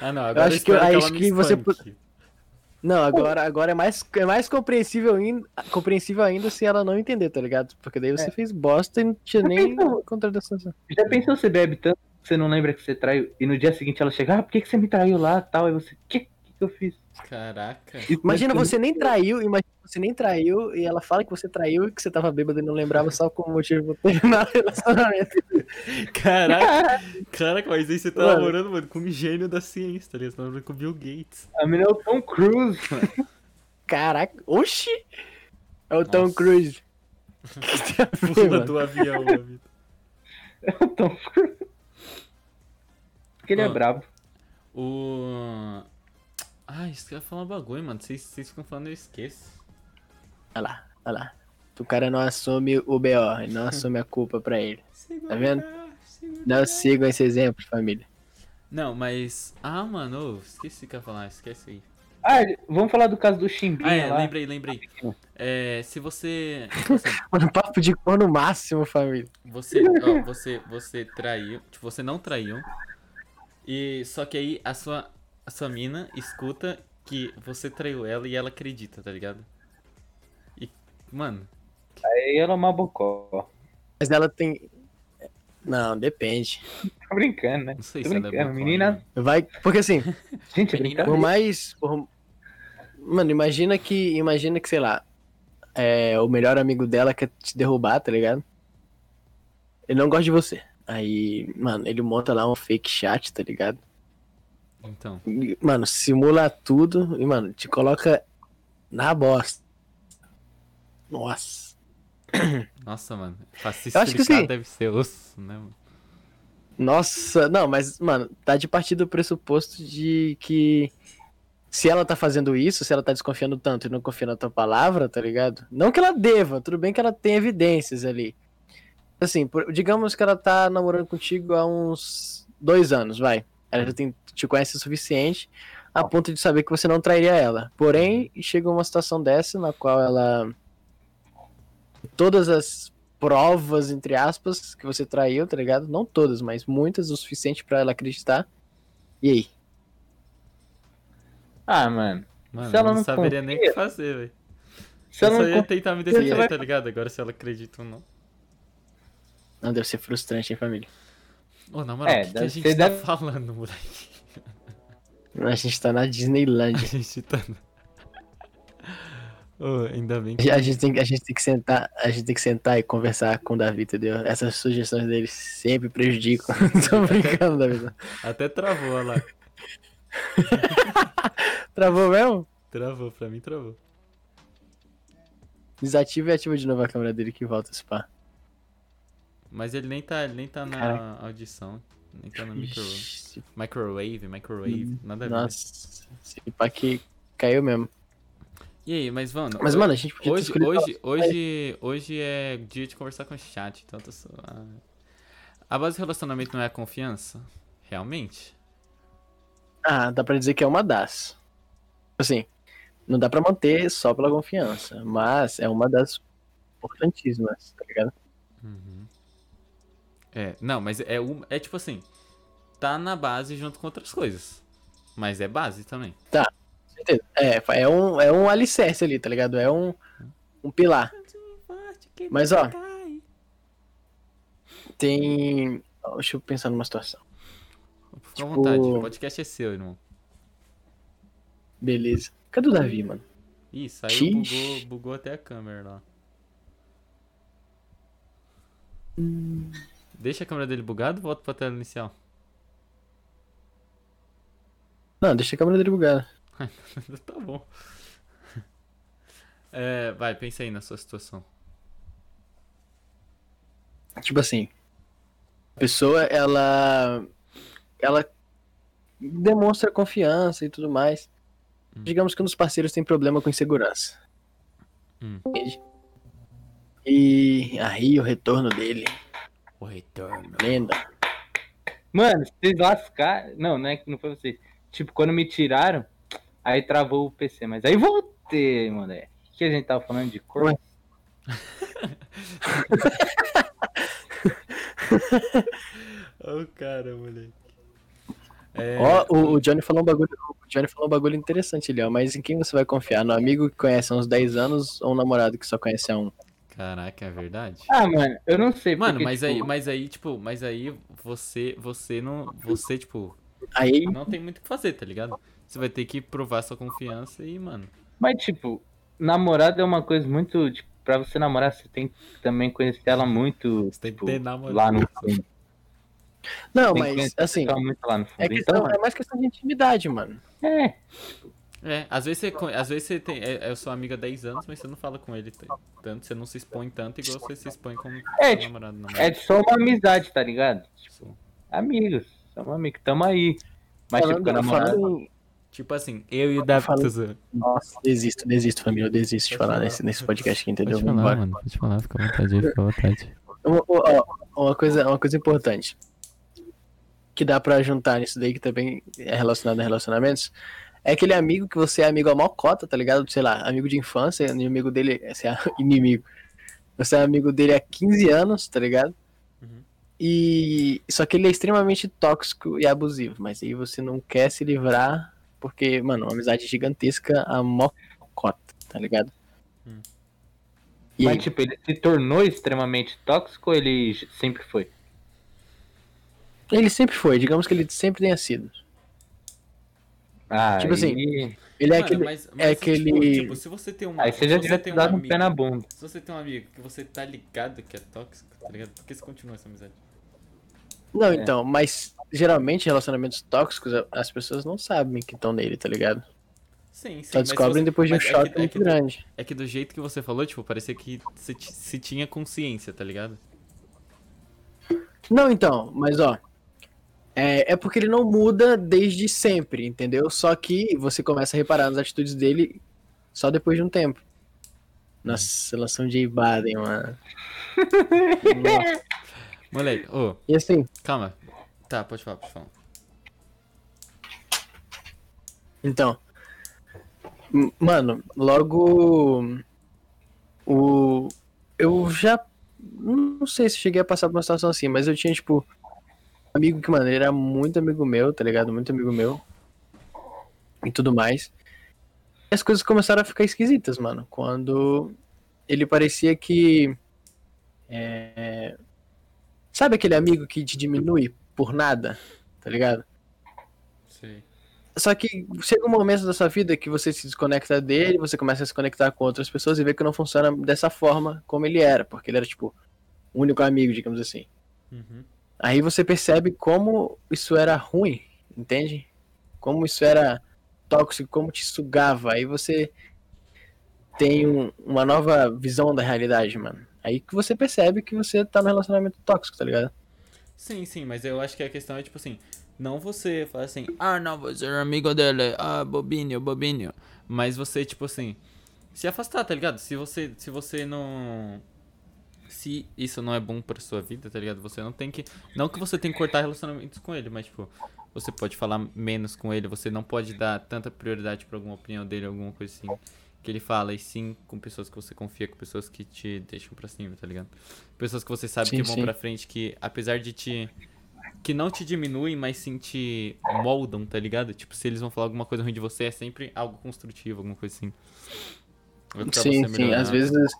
Ah, não, agora eu, acho que eu- espero que, acho que você. Não, agora, agora é mais, é mais compreensível, ainda, compreensível ainda se ela não entender, tá ligado? Porque daí você É. fez bosta e não tinha Já nem pensou? contradição. Já pensou você bebe tanto que você não lembra que você traiu e no dia seguinte ela chega, ah, por que, que você me traiu lá tal? E você, que, que eu fiz? Caraca. Imagina você nem traiu, imagina você nem traiu e ela fala que você traiu e que você tava bêbado e não lembrava só como motivo pra terminar o relacionamento. Caraca. Caraca, mas aí você tá Mano. namorando, mano, com um gênio da ciência, tá ligado? Você tá namorando com o Bill Gates. A menina é o Tom Cruise, mano. Caraca, oxi! É o Tom Nossa. Cruise. A ver, Pula do avião, a vida. É o Tom Cruise. que ele é brabo. O. Ah, isso que eu ia falar um bagulho, mano. Vocês, vocês ficam falando, eu esqueço. Olha lá, olha lá. O cara não assume o BO, ele não assume a culpa pra ele. Tá vendo? Não sigam esse exemplo, família. Não, mas. Ah, mano, esqueci o que eu ia falar, esquece aí. Ah, vamos falar do caso do Chimbinha Ah, é, lá. lembrei, lembrei. É, se você. tipo assim, Mano, papo de cor no máximo, família. Você, ó, você, você traiu, tipo, você não traiu. E só que aí a sua, a sua mina escuta que você traiu ela e ela acredita, tá ligado? E, mano, Aí ela é uma bocó. Mas ela tem. Não, depende. Tô brincando, né? não sei Tô se ela é brincando. boa. Menina, Vai. Porque assim, gente, é Menina- por mais. por- Mano, imagina que. Imagina que, sei lá. É, o melhor amigo dela quer te derrubar, tá ligado? Ele não gosta de você. Aí, mano, ele monta lá um fake chat, tá ligado? Então, Mano, simula tudo e, mano, te coloca na bosta. Nossa. nossa, mano, pra se Eu acho que explicar sim. deve ser osso, né, mano? Nossa, não, mas, mano, tá de partir do pressuposto de que se ela tá fazendo isso, se ela tá desconfiando tanto e não confia na tua palavra, tá ligado? Não que ela deva, tudo bem que ela tem evidências ali. Assim, por- digamos que ela tá namorando contigo há uns dois anos, vai. Ela já tem, te conhece o suficiente a ponto de saber que você não trairia ela. Porém, chega uma situação dessa na qual ela. Todas as provas, entre aspas, que você traiu, tá ligado? Não todas, mas muitas o suficiente pra ela acreditar. E aí? Ah, mano. Mano, Se ela eu não não saberia nem o que fazer, velho. Se Eu ela só não ia confia, tentar me defender, vai- tá ligado? Agora se ela acredita ou não. Não, deve ser frustrante, hein, família? Ô, na moral, É, o que, que a gente tá deve- falando, moleque? A gente tá na A Disneylandia. gente tá... Ô, ainda bem que... A gente, tem, a gente tem que sentar, a gente tem que sentar e conversar com o Davi, entendeu? Essas sugestões dele sempre prejudicam. Tô brincando, Davi. Até travou, olha lá. Travou mesmo? Travou, pra mim travou. Desativa e ativa de novo a câmera dele que volta esse pá. Mas ele nem tá, ele nem tá na Caraca. audição. Nem tá no micro... Ixi, microwave, microwave, nada a ver. Nossa, esse pá que caiu mesmo. E aí, mas mano... Mas, mano, a gente podia hoje, hoje, hoje, hoje é dia de conversar com o chat, então eu tô só... ah. A base do relacionamento não é a confiança? Realmente? Ah, dá pra dizer que é uma das. Assim, não dá pra manter só pela confiança, mas é uma das importantíssimas, tá ligado? Uhum. É, não, mas é, um, é tipo assim, tá na base junto com outras coisas. Mas é base também. Com certeza. É, é um, é um alicerce ali, tá ligado? É um, um pilar. Mas, ó, Tem. Deixa eu pensar numa situação. Fica à tipo- vontade, o podcast é seu, irmão. Beleza. Cadê o Davi, mano? Ih, saiu, bugou, bugou até a câmera lá. Deixa a câmera dele bugada e volta pra tela inicial. Não, deixa a câmera dele bugada. tá bom. É, vai, pensa aí na sua situação. Tipo assim. A pessoa, ela. Ela demonstra confiança e tudo mais. Hum. Digamos que um dos parceiros tem problema com insegurança. Hum. E aí o retorno dele, O retorno. lenda. Mano, vocês lascar. Não, não é que não foi vocês. Tipo, quando me tiraram, aí travou o PC. Mas aí voltei, mano. É. O que a gente tava falando de cor? Ué. Ô, cara, moleque. É, Ó, o, o Johnny falou um bagulho. O Johnny falou um bagulho interessante ali, ó. Mas em quem você vai confiar? No amigo que conhece há uns 10 anos ou um namorado que só conhece há um? Caraca, é verdade? Ah, mano, eu não sei. Mano, porque, mas tipo, aí, mas aí, tipo, mas aí você, você não, você, tipo, Aí, não tem muito o que fazer, tá ligado? Você vai ter que provar sua confiança e, mano, Mas, tipo, namorado é uma coisa muito. Tipo, pra você namorar, você tem que também conhecer ela muito. você tem que tipo, ter namorado. lá no fundo. não, mas assim, ela muito lá no fundo. é, questão, Então, é mais questão de intimidade, mano. é. É, às vezes você, às vezes você tem, é, eu sou amiga há 10 anos, mas você não fala com ele tanto, você não se expõe tanto igual você se expõe com É, seu tipo, namorado, É namorado. só uma amizade, tá ligado? Tipo, Sim. amigos. Somos amigos, tamo aí. Mas, tipo, falando, com a namorada. falando Tipo assim, eu e o Davi. Zoando. Nossa, desisto, desisto, família. Eu desisto de falar falar. nesse, nesse podcast aqui, entendeu? Pode falar, mano. Pode falar, fica à vontade aí, fica à vontade. Uma, coisa, uma coisa importante que dá pra juntar nisso daí, que também é relacionado a relacionamentos, é aquele amigo que você é amigo a mocota, tá ligado? Sei lá, amigo de infância, inimigo dele, você é inimigo. Você é amigo dele há 15 anos, tá ligado? Uhum. E só que ele é extremamente tóxico e abusivo, mas aí você não quer se livrar porque, mano, uma amizade gigantesca a mocota, tá ligado? Hum. E aí, Mas, tipo, ele se tornou extremamente tóxico ou ele sempre foi? ele sempre foi, digamos que ele sempre tenha sido. Ah, Tipo assim, aí- Ele é Mano, aquele. mas, é mas, aquele- Tipo, tipo, se você tem um. aí você se já você devia tem ter um dado um amigo- pé na bunda. Se você tem um amigo que você tá ligado que é tóxico, tá ligado? Por que você continua essa amizade? Não, É. então, mas geralmente relacionamentos tóxicos as pessoas não sabem que estão nele, tá ligado? Sim, sim. Só descobrem você- depois de um é que- choque é muito que, grande. É que do jeito que você falou, tipo, parecia que se, se tinha consciência, tá ligado? Não, então, mas ó. É, é porque ele não muda desde sempre, entendeu? Só que você começa a reparar nas atitudes dele só depois de um tempo. Nossa, relação de Baden, mano. Nossa. Moleque, ô, E assim, calma. Tá, pode falar, pode falar. Então, mano, logo o eu já não sei se cheguei a passar por uma situação assim, mas eu tinha tipo amigo que, mano, ele era muito amigo meu, tá ligado? Muito amigo meu. E tudo mais. E as coisas começaram a ficar esquisitas, mano, quando ele parecia que é, sabe aquele amigo que te diminui por nada, tá ligado? Sei. Só que chega um momento da sua vida que você se desconecta dele, você começa a se conectar com outras pessoas e vê que não funciona dessa forma como ele era, porque ele era, tipo, o único amigo, digamos assim. Uhum. Aí você percebe como isso era ruim, entende? Como isso era tóxico, como te sugava. Aí você tem um- uma nova visão da realidade, mano. Aí que você percebe que você tá num relacionamento tóxico, tá ligado? Sim, sim, mas eu acho que a questão é tipo assim, não você falar assim, ah não, você é amigo dele, ah, bobinho, bobinho. Mas você, tipo assim, se afastar, tá ligado? Se você, se você não. Se isso não é bom pra sua vida, tá ligado? Você não tem que. Não que você tem que cortar relacionamentos com ele, mas tipo, você pode falar menos com ele, você não pode dar tanta prioridade pra alguma opinião dele, alguma coisa assim que ele fala, e sim com pessoas que você confia, com pessoas que te deixam pra cima, tá ligado? Pessoas que você sabe Sim, que vão sim. pra frente, que apesar de te. que não te diminuem, mas sim te moldam, tá ligado? Tipo, se eles vão falar alguma coisa ruim de você, é sempre algo construtivo, alguma coisa assim. Sim, sim. Às vezes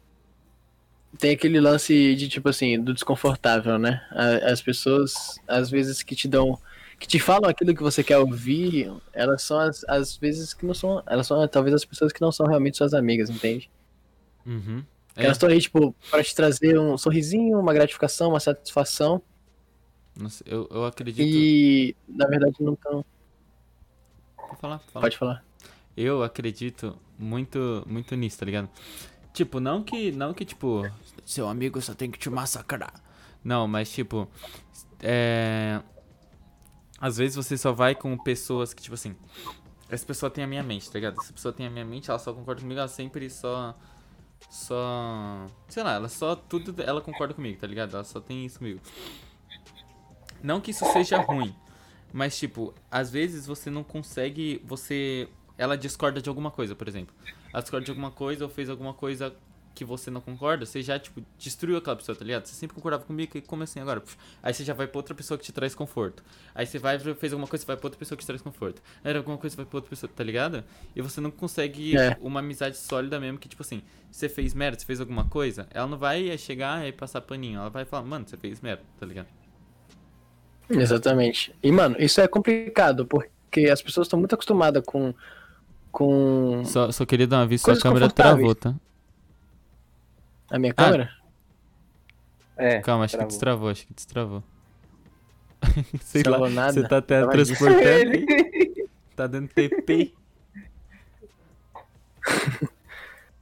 tem aquele lance de tipo assim, do desconfortável, né? As pessoas, às vezes, que te dão. que te falam aquilo que você quer ouvir, elas são as, as vezes que não são. Elas são talvez as pessoas que não são realmente suas amigas, entende? Uhum. É, Elas estão aí, tipo, pra te trazer um sorrisinho, uma gratificação, uma satisfação. nossa, eu, eu acredito. E na verdade não estão. Pode falar, pode falar. Pode falar. Eu acredito muito, muito nisso, tá ligado? Tipo, não que, não que, tipo, seu amigo só tem que te massacrar. Não, mas, tipo, é... Às vezes você só vai com pessoas que, tipo assim, essa pessoa tem a minha mente, tá ligado? Essa pessoa tem a minha mente, ela só concorda comigo, ela sempre só... Só... Sei lá, ela só... Tudo ela concorda comigo, tá ligado? Ela só tem isso comigo. Não que isso seja ruim, mas, tipo, às vezes você não consegue. Você. Ela discorda de alguma coisa, por exemplo. Discorda de alguma coisa ou fez alguma coisa que você não concorda, você já, tipo, destruiu aquela pessoa, tá ligado? Você sempre concordava comigo e como assim agora? Puf. Aí você já vai pra outra pessoa que te traz conforto. Aí você vai, fez alguma coisa, você vai pra outra pessoa que te traz conforto. Aí era alguma coisa, você vai pra outra pessoa, tá ligado? E você não consegue É. uma amizade sólida mesmo que, tipo assim, você fez merda, você fez alguma coisa, ela não vai chegar e passar paninho. Ela vai falar, mano, você fez merda, tá ligado? Exatamente. E, mano, isso é complicado, porque as pessoas estão muito acostumadas com. Com Só, só queria dar uma vista, sua câmera travou, tá? a minha Ah. câmera. É, Calma, acho travou. que destravou, acho que destravou. Sei lá, nada. você tá Tava teletransportando aí? Tá dando TP?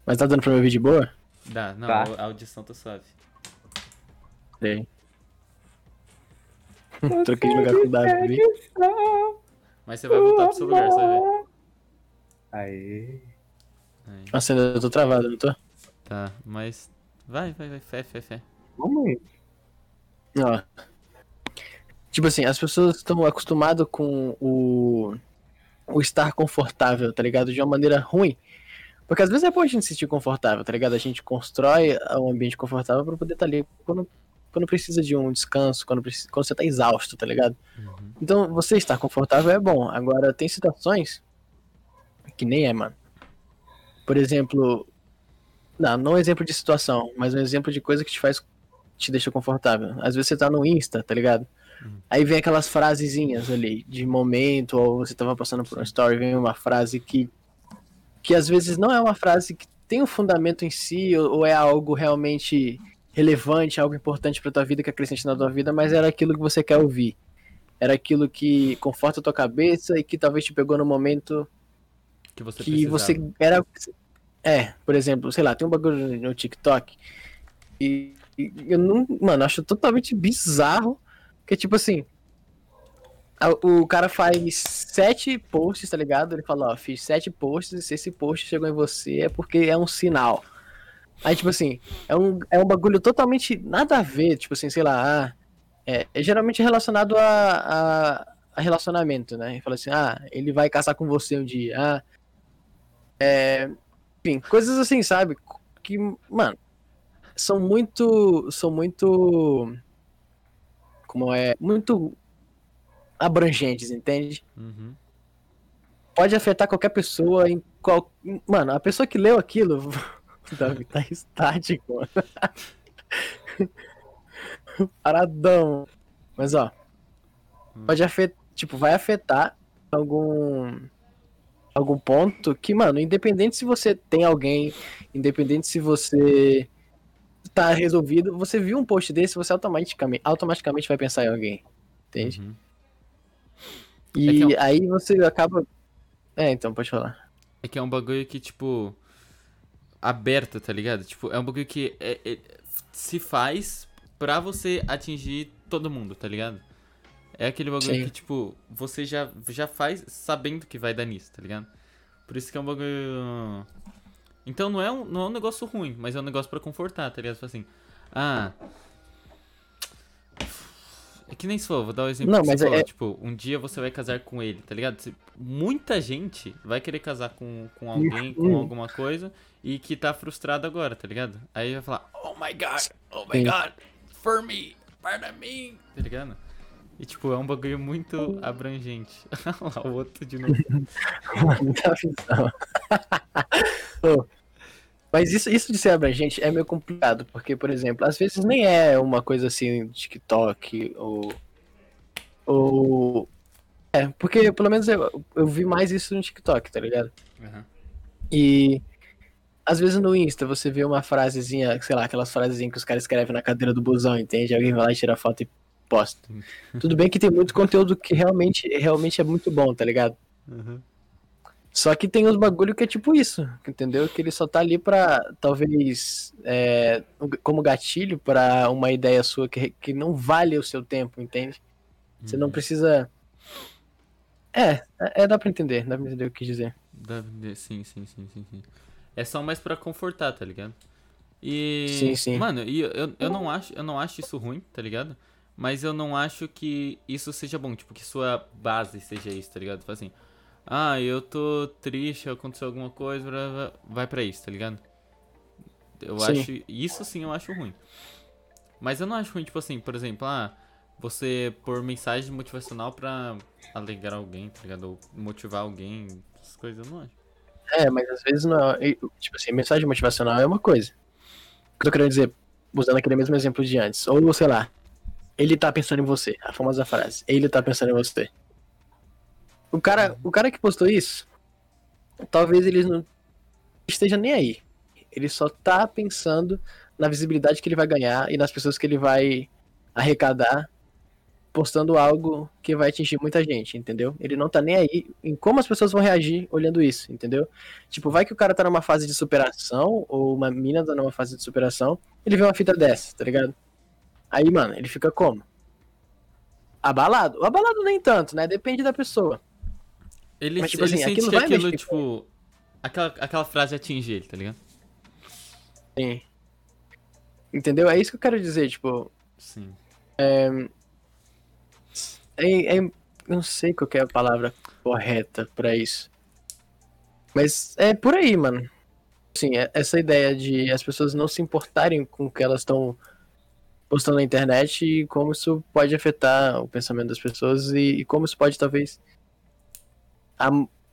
Mas tá dando pra me ouvir de boa? Dá, não, Tá. a audição tá suave. Sei. Troquei de lugar com o Davi. Mas você vai voltar pro seu lugar, ver. Aê. Aí, Nossa, ainda eu tô travado, não tô? tá, mas. Vai, vai, vai, fé, fé, fé. Vamos aí. Ó. Tipo assim, as pessoas estão acostumadas com o, o estar confortável, tá ligado? De uma maneira ruim. Porque às vezes é bom a gente se sentir confortável, tá ligado? A gente constrói um ambiente confortável pra poder estar ali quando, quando precisa de um descanso, quando, precisa, quando você tá exausto, tá ligado? Uhum. Então, você estar confortável é bom. Agora, tem situações que nem é, mano. Por exemplo, não, não um exemplo de situação, mas um exemplo de coisa que te faz, te deixa confortável. Às vezes você tá no Insta, tá ligado? Aí vem aquelas frasezinhas ali, de momento, ou você tava passando por uma story, vem uma frase que, que às vezes não é uma frase que tem um fundamento em si, ou, ou é algo realmente relevante, algo importante pra tua vida, que acrescente na tua vida, mas era aquilo que você quer ouvir. Era aquilo que conforta a tua cabeça e que talvez te pegou no momento Que você que precisava. você era é, por exemplo, sei lá, tem um bagulho no TikTok e, e eu não, mano, acho totalmente bizarro que tipo assim, a- o cara faz sete posts, tá ligado? Ele fala, ó, fiz sete posts e se esse post chegou em você é porque é um sinal. Aí, tipo assim, é um, é um bagulho totalmente nada a ver, tipo assim, sei lá, ah, é, é geralmente relacionado a, a, a relacionamento, né? Ele fala assim, ah, ele vai casar com você um dia, ah, enfim, coisas assim, sabe? Que, mano, são muito. São muito. Como é? Muito abrangentes, entende? Uhum. Pode afetar qualquer pessoa em qual. Mano, a pessoa que leu aquilo. Davi tá estático, mano. Paradão. Mas ó. Pode afetar. Tipo, vai afetar algum algum ponto que, mano, independente se você tem alguém, independente se você tá resolvido, você viu um post desse, você automaticamente, automaticamente vai pensar em alguém. Entende? Uhum. E É é aí você acaba. É, então, pode falar. É que é um bagulho que, tipo. Aberto, tá ligado? Tipo, é um bagulho que é- é- se faz pra você atingir todo mundo, tá ligado? É aquele bagulho Sim. que, tipo, você já, já faz sabendo que vai dar nisso, tá ligado? Por isso que é um bagulho. Então não é um, não é um negócio ruim, mas é um negócio pra confortar, tá ligado? Tipo assim, ah. É que nem se for, vou dar o exemplo Não, mas é- é- tipo, um dia você vai casar com ele, tá ligado? Muita gente vai querer casar com, com alguém, com alguma coisa, e que tá frustrado agora, tá ligado? Aí vai falar, oh my god, oh my god, for me, para mim, tá ligado? E tipo, é um bagulho muito abrangente. Olha lá, o outro de novo. Muita visão. Mas isso, isso de ser abrangente é meio complicado, porque, por exemplo, às vezes nem é uma coisa assim, TikTok ou. Ou. É, porque pelo menos eu, eu vi mais isso no TikTok, tá ligado? Aham. E. Às vezes no Insta você vê uma frasezinha, sei lá, aquelas frasezinhas que os caras escrevem na cadeira do busão, entende? Alguém vai lá e tira foto e posta. Tudo bem que tem muito conteúdo que realmente, realmente é muito bom, tá ligado? Aham. Só que tem uns bagulho que é tipo isso, entendeu? Que ele só tá ali pra, talvez, é, como gatilho pra uma ideia sua que, que não vale o seu tempo, entende? Você não Uhum. precisa. É, é, dá pra entender, dá pra entender o que dizer. Dá- Sim, sim, sim, sim, sim. É só mais pra confortar, tá ligado? E. Sim, sim. Mano, e eu, eu não acho, eu não acho isso ruim, tá ligado? Mas eu não acho que isso seja bom, tipo, que sua base seja isso, tá ligado? Tipo assim, ah, eu tô triste, aconteceu alguma coisa, vai pra isso, tá ligado? Eu Sim. acho. Isso sim eu acho ruim. Mas eu não acho ruim, tipo assim, por exemplo, ah, você pôr mensagem motivacional pra alegrar alguém, tá ligado? Ou motivar alguém, essas coisas eu não acho. É, mas às vezes não. é- Tipo assim, mensagem motivacional é uma coisa. O que eu tô querendo dizer, usando aquele mesmo exemplo de antes. Ou, sei lá, ele tá pensando em você. A famosa frase. Ele tá pensando em você. O cara, o cara que postou isso, talvez ele não esteja nem aí. Ele só tá pensando na visibilidade que ele vai ganhar e nas pessoas que ele vai arrecadar postando algo que vai atingir muita gente, entendeu? Ele não tá nem aí em como as pessoas vão reagir olhando isso, entendeu? Tipo, vai que o cara tá numa fase de superação, ou uma mina tá numa fase de superação, ele vê uma fita dessa, tá ligado? Aí, mano, ele fica como? Abalado. Abalado nem tanto, né? Depende da pessoa. Ele, Mas, tipo ele assim, sente aquilo que aquilo, mexer tipo. Aquela, aquela frase atinge ele, tá ligado? Sim. Entendeu? É isso que eu quero dizer, tipo. Sim. É, é- eu não sei qual que é a palavra correta pra isso. Mas é por aí, mano. Sim, é- essa ideia de as pessoas não se importarem com o que elas estão postando na internet e como isso pode afetar o pensamento das pessoas e, e como isso pode talvez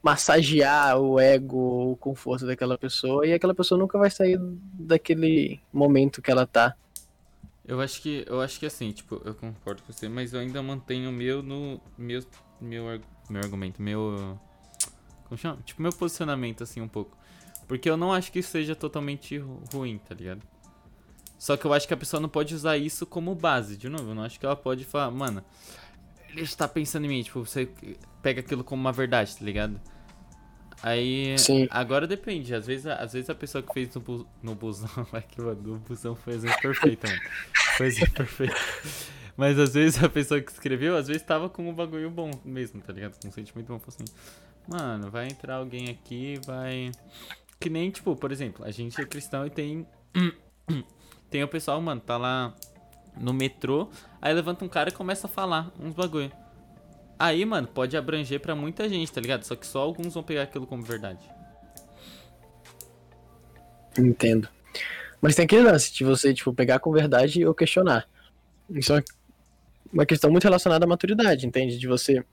massagear o ego, o conforto daquela pessoa e aquela pessoa nunca vai sair daquele momento que ela tá. Eu acho que. Eu acho que assim, tipo, eu concordo com você, mas eu ainda mantenho o meu no. Meu, meu, meu argumento, meu. Como chama? Tipo, meu posicionamento, assim, um pouco. Porque eu não acho que isso seja totalmente ru- ruim, tá ligado? Só que eu acho que a pessoa não pode usar isso como base, de novo. Eu não acho que ela pode falar, mano, ele está pensando em mim, tipo, você pega aquilo como uma verdade, tá ligado? Aí. Sim. Agora depende. Às vezes, a- às vezes a pessoa que fez no, bu- no busão. Vai que no busão foi exemplo perfeito, mano. Foi exemplo perfeito. Mas às vezes a pessoa que escreveu, às vezes tava com um bagulho bom mesmo, tá ligado? Com um sentimento bom. Falou assim, mano, vai entrar alguém aqui, vai. Que nem, tipo, por exemplo, a gente é cristão e tem. Tem o pessoal, mano, tá lá no metrô, aí levanta um cara e começa a falar uns bagulho. Aí, mano, pode abranger pra muita gente, tá ligado? Só que só alguns vão pegar aquilo como verdade. Entendo. Mas tem aquele lance de você, tipo, pegar com verdade ou questionar. Isso é uma questão muito relacionada à maturidade, entende? De você,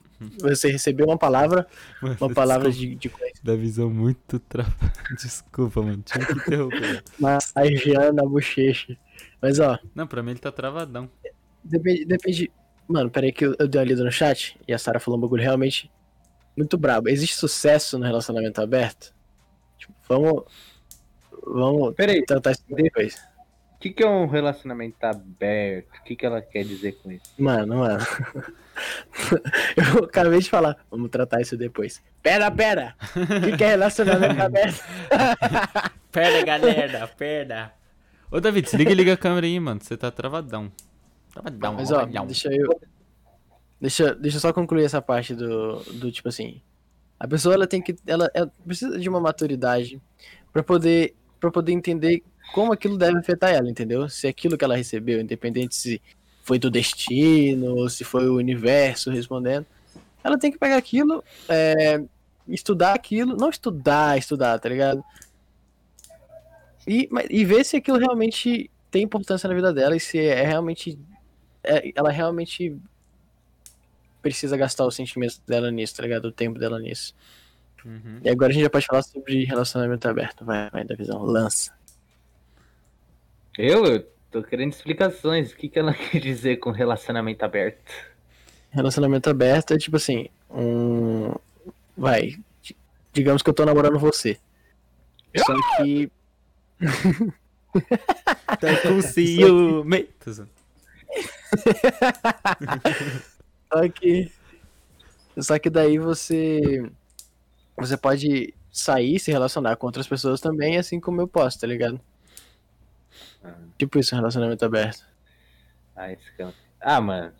você receber uma palavra, Mano, uma palavra desculpa, de, de coisa, Da visão muito tra... Desculpa, mano. Tinha que interromper. massageando na bochecha. Mas, ó, Não, pra mim ele tá travadão. depende, depende... Mano, peraí que eu, eu dei uma lida no chat e a Sarah falou um bagulho realmente muito brabo. Existe sucesso no relacionamento aberto? Tipo, vamos... Vamos Peraí, tratar isso depois. O que, que é um relacionamento aberto? O que, que ela quer dizer com isso? Mano, mano. Eu acabei de falar, vamos tratar isso depois. Pera, pera! O que, que é relacionamento aberto? Perda, galera, perda. Ô, David, se liga e liga a câmera aí, mano. Você tá travadão. Travadão, Mas ó, travadão. deixa eu. Deixa, deixa eu só concluir essa parte do, do tipo assim. A pessoa ela tem que. Ela, ela precisa de uma maturidade pra poder, pra poder entender como aquilo deve afetar ela, entendeu? Se aquilo que ela recebeu, independente se foi do destino, ou se foi o universo respondendo, ela tem que pegar aquilo, é, estudar aquilo, não estudar, estudar, tá ligado? E, e ver se aquilo realmente tem importância na vida dela e se é realmente. é- ela realmente precisa gastar os sentimentos dela nisso, tá ligado? O tempo dela nisso. Uhum. E agora a gente já pode falar sobre relacionamento aberto. Vai, vai, da visão. Lança. Eu, eu tô querendo explicações. O que, que ela quer dizer com relacionamento aberto? Relacionamento aberto é tipo assim, um. Vai. di- Digamos que eu tô namorando você. Só que. Tá com ciúme. Só que. Só que daí você. Você pode sair, se relacionar com outras pessoas também, assim como eu posso, tá ligado? Ah. Tipo isso, um relacionamento aberto. Ah, esse cara. Ah, mano.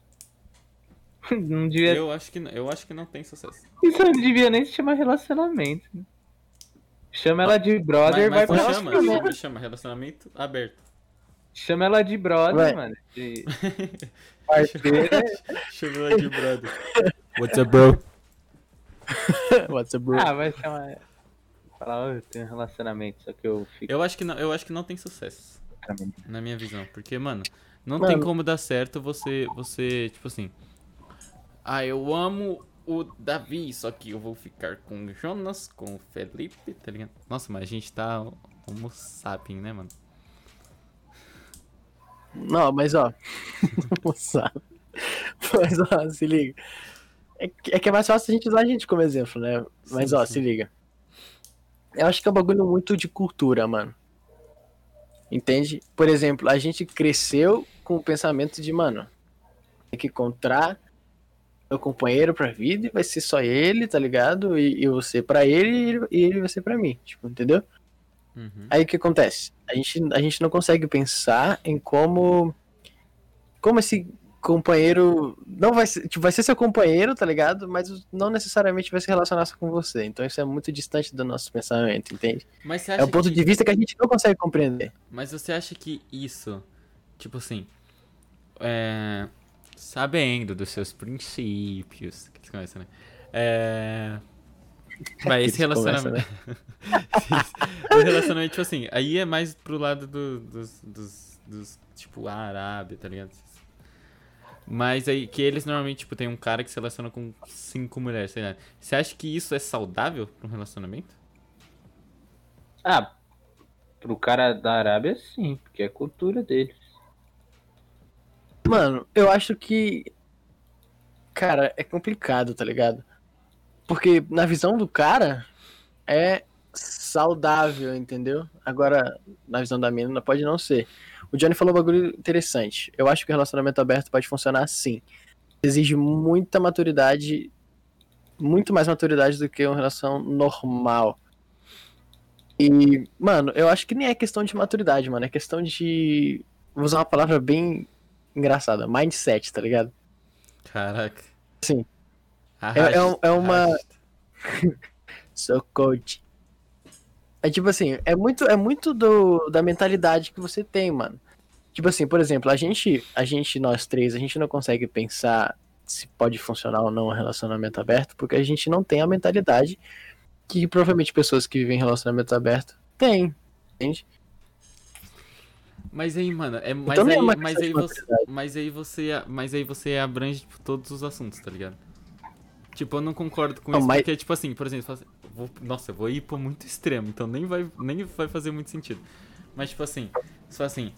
Não devia. Eu acho, que, não- eu acho que não tem sucesso. Isso não devia nem se chamar relacionamento. né? Chama ela de brother, mas, vai mas pra chama, relacionamento. chama, chama relacionamento aberto. Chama ela de brother, Vai. mano. De. Chama ela de brother. What's up, bro? What's up, bro? ah, vai chamar. Falar, "Ô, eu tenho um relacionamento, só que eu fico Eu acho que não, eu acho que não tem sucesso. Na minha visão. Porque, mano, não Mano. tem como dar certo você, você, tipo assim. Ah, eu amo o Davi, só que eu vou ficar com o Jonas, com o Felipe, tá ligado? Nossa, mas a gente tá homo sapien, né, mano? Não, mas ó. Mas ó, se liga. É que, é que é mais fácil a gente usar a gente como exemplo, né? Mas Sim, ó, sim. se liga. Eu acho que é um bagulho muito de cultura, mano. Entende? Por exemplo, a gente cresceu com o pensamento de, mano, tem que encontrar meu companheiro pra vida e vai ser só ele, tá ligado? E eu ser pra ele e ele- e ele vai ser pra mim, tipo, entendeu? Uhum. Aí o que acontece? A gente, a gente não consegue pensar em como. Como esse, companheiro não vai ser, tipo, vai ser seu companheiro, tá ligado? Mas não necessariamente vai se relacionar com você. Então isso é muito distante do nosso pensamento, entende? Mas É um ponto que... de vista que a gente não consegue compreender. Mas você acha que isso, tipo assim, é, sabendo dos seus princípios, que eles começam, né? É, vai, esse Que eles começam, relacionamento, o relacionamento, tipo assim, aí é mais pro lado do- dos, dos, dos, tipo, Arábia, tá ligado? Mas aí, que eles normalmente, tipo, tem um cara que se relaciona com cinco mulheres, sei lá. Você acha que isso é saudável pra um relacionamento? Ah, pro cara da Arábia, sim, porque é a cultura deles. Mano, eu acho que. Cara, é complicado, tá ligado? Porque na visão do cara é saudável, entendeu? Agora, na visão da menina, pode não ser. O Johnny falou um bagulho interessante. Eu acho que o relacionamento aberto pode funcionar assim. Exige muita maturidade, muito mais maturidade do que uma relação normal. E, mano, eu acho que nem é questão de maturidade, mano. É questão de. Vou usar uma palavra bem engraçada. Mindset, tá ligado? Caraca. Sim. É um- é uma-. Sou coach. É tipo assim, é muito, é muito do, da mentalidade que você tem, mano. Tipo assim, por exemplo, a gente, a gente, nós três, a gente não consegue pensar se pode funcionar ou não um relacionamento aberto, porque a gente não tem a mentalidade que provavelmente pessoas que vivem em relacionamento aberto têm. Entende? Mas aí, mano, é, mas, também é aí, uma mas, aí você, mas aí você, mas aí você abrange tipo, todos os assuntos, tá ligado? Tipo, eu não concordo com Não, isso, mas- porque, tipo assim, por exemplo, assim, vou- nossa, eu vou ir pro muito extremo, então nem vai, nem vai fazer muito sentido. Mas, tipo assim, só assim,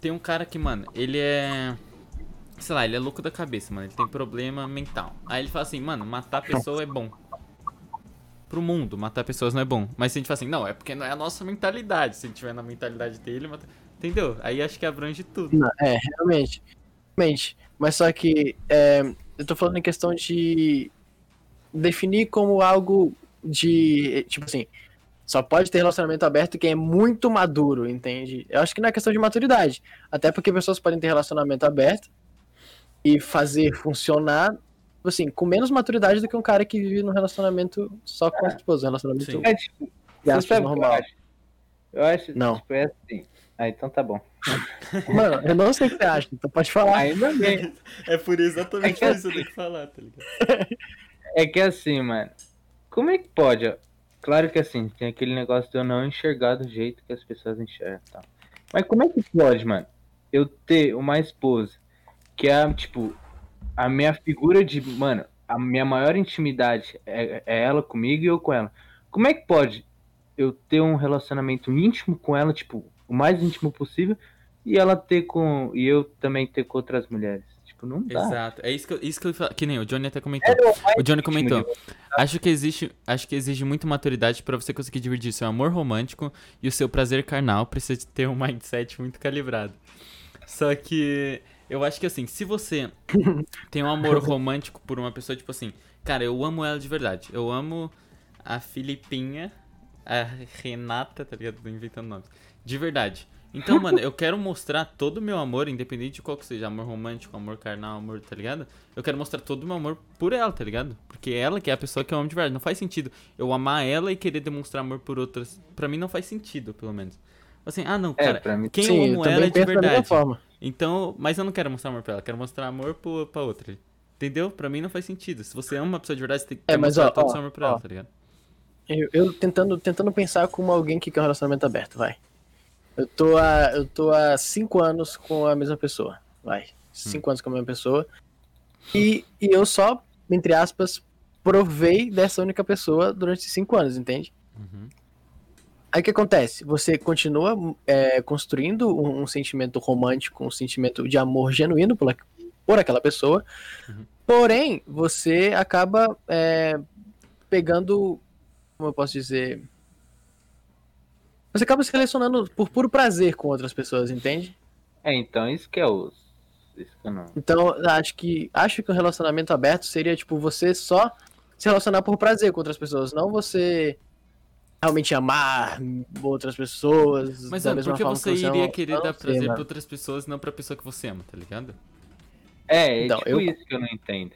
tem um cara que, mano, ele é. Sei lá, ele é louco da cabeça, mano, ele tem problema mental. Aí ele fala assim, mano, matar pessoa é bom. Pro mundo, matar pessoas não é bom. Mas se a gente fala assim, não, é porque não é a nossa mentalidade. Se a gente tiver na mentalidade dele, mata... entendeu? Aí acho que abrange tudo. Não, é, realmente. Realmente. Mas só que é, eu tô falando em questão de definir como algo de. Tipo assim, só pode ter relacionamento aberto quem é muito maduro, entende? Eu acho que não é questão de maturidade. Até porque pessoas podem ter relacionamento aberto e fazer funcionar, assim, com menos maturidade do que um cara que vive num relacionamento só com a esposa, um relacionamento Sim. É tipo, você sabe que eu normal. acho? Eu acho, Não. tipo, é assim. Ah, então tá bom. Mano, eu não sei o que você acha, então pode falar. Ainda bem. É por exatamente É que por isso que eu tenho que falar, tá ligado? É que assim, mano. Como é que pode? ó? Claro que assim, tem aquele negócio de eu não enxergar do jeito que as pessoas enxergam tal. Mas como é que pode, mano? Eu ter uma esposa que é, tipo, a minha figura de. Mano, a minha maior intimidade é, é ela comigo e eu com ela. Como é que pode eu ter um relacionamento íntimo com ela, tipo, o mais íntimo possível, e ela ter com. E eu também ter com outras mulheres? Tipo, não dá. Exato. É isso que eu, isso que eu falo. Que nem o Johnny até comentou. Era o Johnny comentou. Acho que existe, acho que exige muito maturidade pra você conseguir dividir seu amor romântico e o seu prazer carnal. Precisa de ter um mindset muito calibrado. Só que eu acho que assim, se você tem um amor romântico por uma pessoa, tipo assim, cara, eu amo ela de verdade. Eu amo a Filipinha, a Renata, tá ligado? Tô inventando nomes. De verdade. Então, mano, eu quero mostrar todo o meu amor, independente de qual que seja, amor romântico, amor carnal, amor, tá ligado? Eu quero mostrar todo o meu amor por ela, tá ligado? Porque ela que é a pessoa que eu amo de verdade. Não faz sentido eu amar ela e querer demonstrar amor por outras. Pra mim não faz sentido, pelo menos. Assim, ah não, É, cara, pra mim quem Sim, eu eu amo também ela é de verdade. forma. Então, mas eu não quero mostrar amor pra ela, quero mostrar amor pro, pra outra. Entendeu? Pra mim não faz sentido. Se você ama uma pessoa de verdade, você tem que É, mostrar ó, todo o seu amor pra ó. ela, tá ligado? Eu, eu tentando, tentando pensar como alguém que quer um relacionamento aberto, vai. Eu tô há, eu tô há cinco anos com a mesma pessoa, vai. Cinco anos com a mesma pessoa. E, e eu só, entre aspas, provei dessa única pessoa durante cinco anos, entende? Uhum. Aí o que acontece? Você continua é, construindo um, um sentimento romântico, um sentimento de amor genuíno por, por aquela pessoa, Uhum. porém você acaba é, pegando, como eu posso dizer, você acaba se relacionando por puro prazer com outras pessoas, entende? É, então isso que é o. Isso que eu não. Então acho que acho que um relacionamento aberto seria tipo você só se relacionar por prazer com outras pessoas, não você realmente amar outras pessoas. Mas, da mano, mesma por que forma você que iria ama- querer não dar sei, prazer mano. pra outras pessoas, não pra pessoa que você ama, tá ligado? É, é Então, tipo eu- isso que eu não entendo.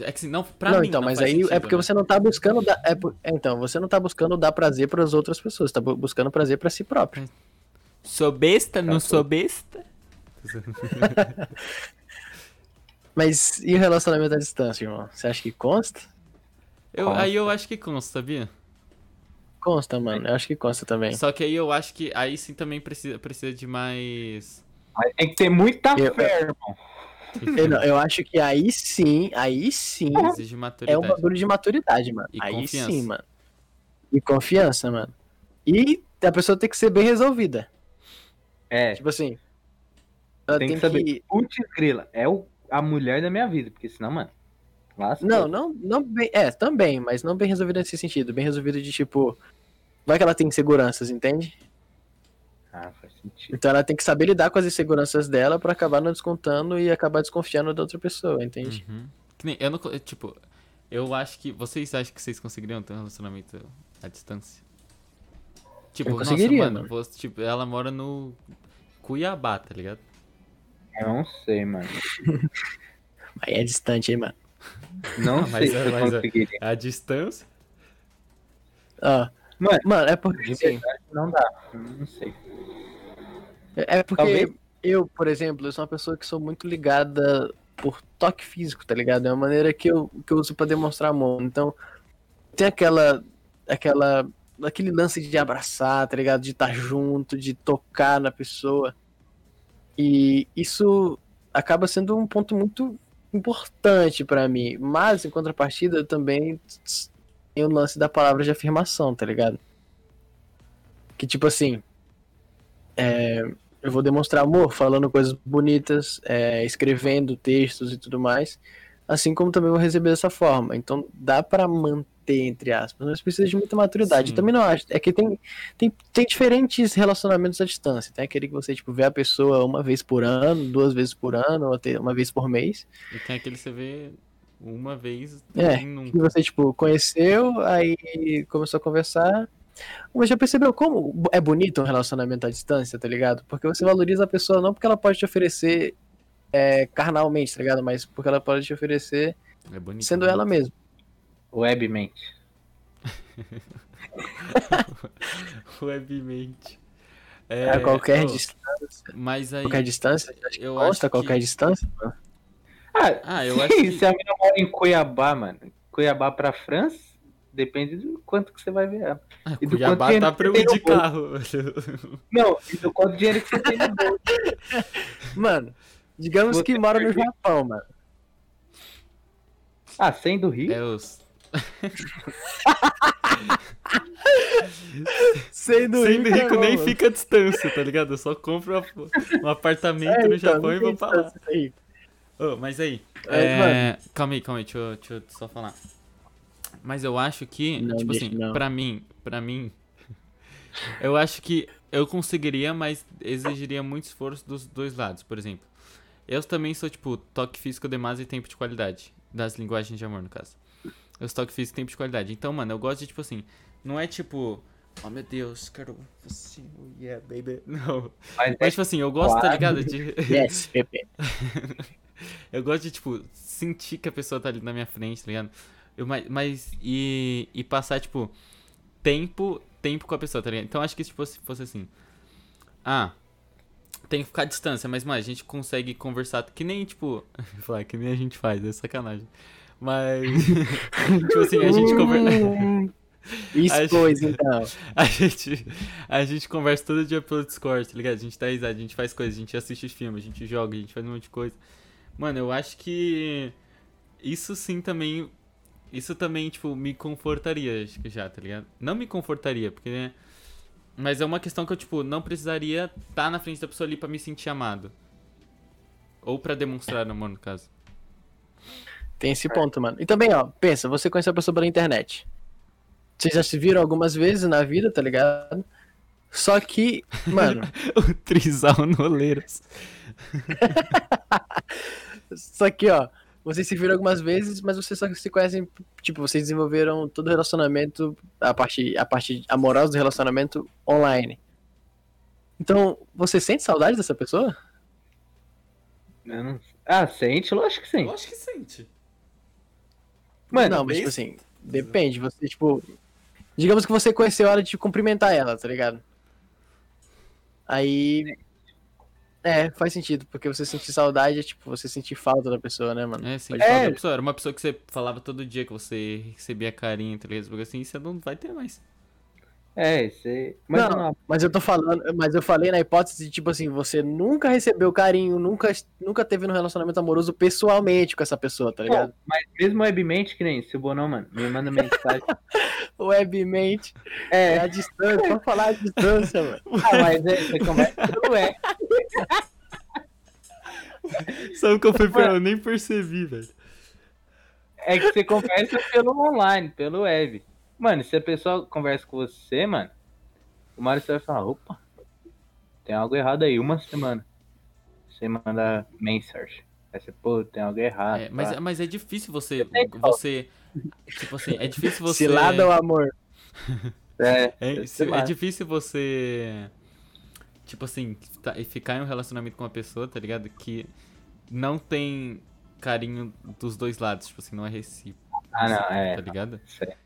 É que não, pra não, mim então, não mas faz aí é sentido, porque né? você não tá buscando dar, é, é, então, você não tá buscando dar prazer para as outras pessoas, tá bu- buscando prazer pra si próprio. Sou besta, não sou besta? Mas e o relacionamento à distância, irmão? Você acha que consta? Eu, Consta. aí eu acho que consta, sabia? Consta, mano. Eu acho que consta também. Só que aí eu acho que aí sim também precisa, precisa de mais. Tem que ter muita Eu- fé, irmão. Eu, não, eu acho que aí sim, aí sim Exige é um bagulho de maturidade, mano. E aí confiança. sim, mano. E confiança, mano. E a pessoa tem que ser bem resolvida. É, Tipo assim. Ela tem tem, que saber. que. Putz, grila, é o, a mulher da minha vida, porque senão, mano. Lascou. Não, não, não bem. É, também, mas não bem resolvida nesse sentido. Bem resolvida de tipo. Vai que ela tem inseguranças, entende? Ah, faz sentido. Então ela tem que saber lidar com as inseguranças dela pra acabar não descontando e acabar desconfiando da outra pessoa, entende? Uhum. Que nem, eu não. Tipo, eu acho que. Vocês acham que vocês conseguiriam ter um relacionamento à distância? Tipo, Eu nossa, conseguiria, mano, mano. você- tipo, ela mora no Cuiabá, tá ligado? Eu não sei, mano. Aí é distante, hein, mano. Não Mas sei se é- eu mas é- conseguiria. A distância? Ó. Mano, Mano, é porque. Não dá. Não sei. É porque Talvez- eu, por exemplo, eu sou uma pessoa que sou muito ligada por toque físico, tá ligado? É uma maneira que eu, que eu uso pra demonstrar amor. Então, tem aquela. aquela. aquele lance de abraçar, tá ligado? De estar junto, de tocar na pessoa. E isso acaba sendo um ponto muito importante pra mim. Mas, em contrapartida, eu também tem o lance da palavra de afirmação, tá ligado? Que tipo assim. É, eu vou demonstrar amor falando coisas bonitas, é, escrevendo textos e tudo mais. Assim como também vou receber dessa forma. Então dá pra manter, entre aspas, mas precisa de muita maturidade. Sim. Eu também não acho. É que tem, tem, tem diferentes relacionamentos à distância. Tem aquele que você, tipo, vê a pessoa uma vez por ano, duas vezes por ano, ou até uma vez por mês. E tem aquele que você vê uma vez É, Que você, tipo, conheceu, aí começou a conversar. Mas já percebeu como é bonito um relacionamento à distância, tá ligado? Porque você valoriza a pessoa não porque ela pode te oferecer é, carnalmente, tá ligado? Mas porque ela pode te oferecer É bonito. sendo né? ela mesma. Webmente. Webmente. a É, qualquer ô, distância. Mas aí. Qualquer distância? Acho que eu consta acho qualquer que- distância, mano. Ah, Ah, eu sim, acho que- se a mina mora em Cuiabá, mano. Cuiabá pra França, depende do quanto que você vai ver ela. Ah, E do Cuiabá quanto dinheiro tá pra eu você ir de carro. Não, e do quanto dinheiro que você tem no bolso. Mano, digamos Você que mora no Japão, mano. Ah, 100 do Rio? É os. Sendo Sendo rico, rico não, nem fica a distância, tá ligado? Eu só compro um apartamento É, no então, Japão e vou pra lá. distância aí. Ô, mas aí. É, é, Calma aí, calma aí, deixa eu, deixa eu só falar. Mas eu acho que, Não, tipo assim, não. pra mim, pra mim, eu acho que eu conseguiria, mas exigiria muito esforço dos dois lados. Por exemplo, eu também sou, tipo, toque físico demais e tempo de qualidade. Das linguagens de amor, no caso. Eu sou toque físico e tempo de qualidade. Então, mano, eu gosto de, tipo assim, não é tipo, oh meu Deus, quero você, oh yeah, baby. Não. Mas, Mas, tipo assim, eu gosto, tá Claro. ligado? De. Yes, Pepe. Eu gosto de, tipo, sentir que a pessoa tá ali na minha frente, tá ligado? Eu, mas, mas e, e passar, tipo, tempo, tempo com a pessoa, tá ligado? Então acho que se fosse, fosse assim. Ah, tem que ficar à distância, mas, mano, a gente consegue conversar que nem, tipo. falar, que nem a gente faz, é sacanagem. Mas. tipo assim, a gente conversa. Hum, Expôs, então. A gente, a gente conversa todo dia pelo Discord, tá ligado? A gente dá risada, a gente faz coisas, a gente assiste filmes, a gente joga, a gente faz um monte de coisa. Mano, eu acho que isso sim também. Isso também, tipo, me confortaria, acho que já, tá ligado? Não me confortaria, porque. né, Mas é uma questão que eu, tipo, não precisaria estar na frente da pessoa ali pra me sentir amado. Ou pra demonstrar amor, no caso. Tem esse ponto, mano. E também, ó, pensa, você conhece a pessoa pela internet. Vocês já se viram algumas vezes na vida, tá ligado? Só que, mano, o Trisal Noleiros. só que, ó, vocês se viram algumas vezes, mas vocês só se conhecem, tipo, vocês desenvolveram todo o relacionamento, a parte, a parte amorosa do relacionamento online. Então, você sente saudade dessa pessoa? Eu não... Ah, sente? Lógico que sim. Eu acho que sente. Mano, não, mas tipo assim, depende. Você, tipo. Digamos que você conheceu a hora de cumprimentar ela, tá ligado? Aí. É, faz sentido, porque você sentir saudade é tipo você sentir falta da pessoa, né, mano? É, sim. Pode falta É. da pessoa. Era uma pessoa que você falava todo dia que você recebia carinho, tá ligado? Porque assim, você não vai ter mais. É, você. Mas não, não, mas eu tô falando, mas eu falei na hipótese de, tipo assim, você nunca recebeu carinho, nunca, nunca teve um relacionamento amoroso pessoalmente com essa pessoa, tá ligado? mas mesmo webmente, que nem se o Bonão, mano, me manda mensagem. Webmente, é É, a distância, vamos falar a distância, mano. ah, mas é, você conversa pelo web. Sabe o que eu fui pra... Eu nem percebi, velho. É que você conversa pelo online, pelo web. Mano, se a pessoa conversa com você, mano, hora você vai falar, opa, tem algo errado aí, uma semana. Você manda mensagem. Aí você, pô, tem algo errado. É, mas, pá. mas é difícil você. Você. Tipo assim, é difícil você. Cilada o amor. É, É, é lá. difícil você. Tipo assim, tá- e ficar em um relacionamento com uma pessoa, tá ligado? Que não tem carinho dos dois lados. Tipo assim, não é recíproco. Ah, não, é. Tá ligado?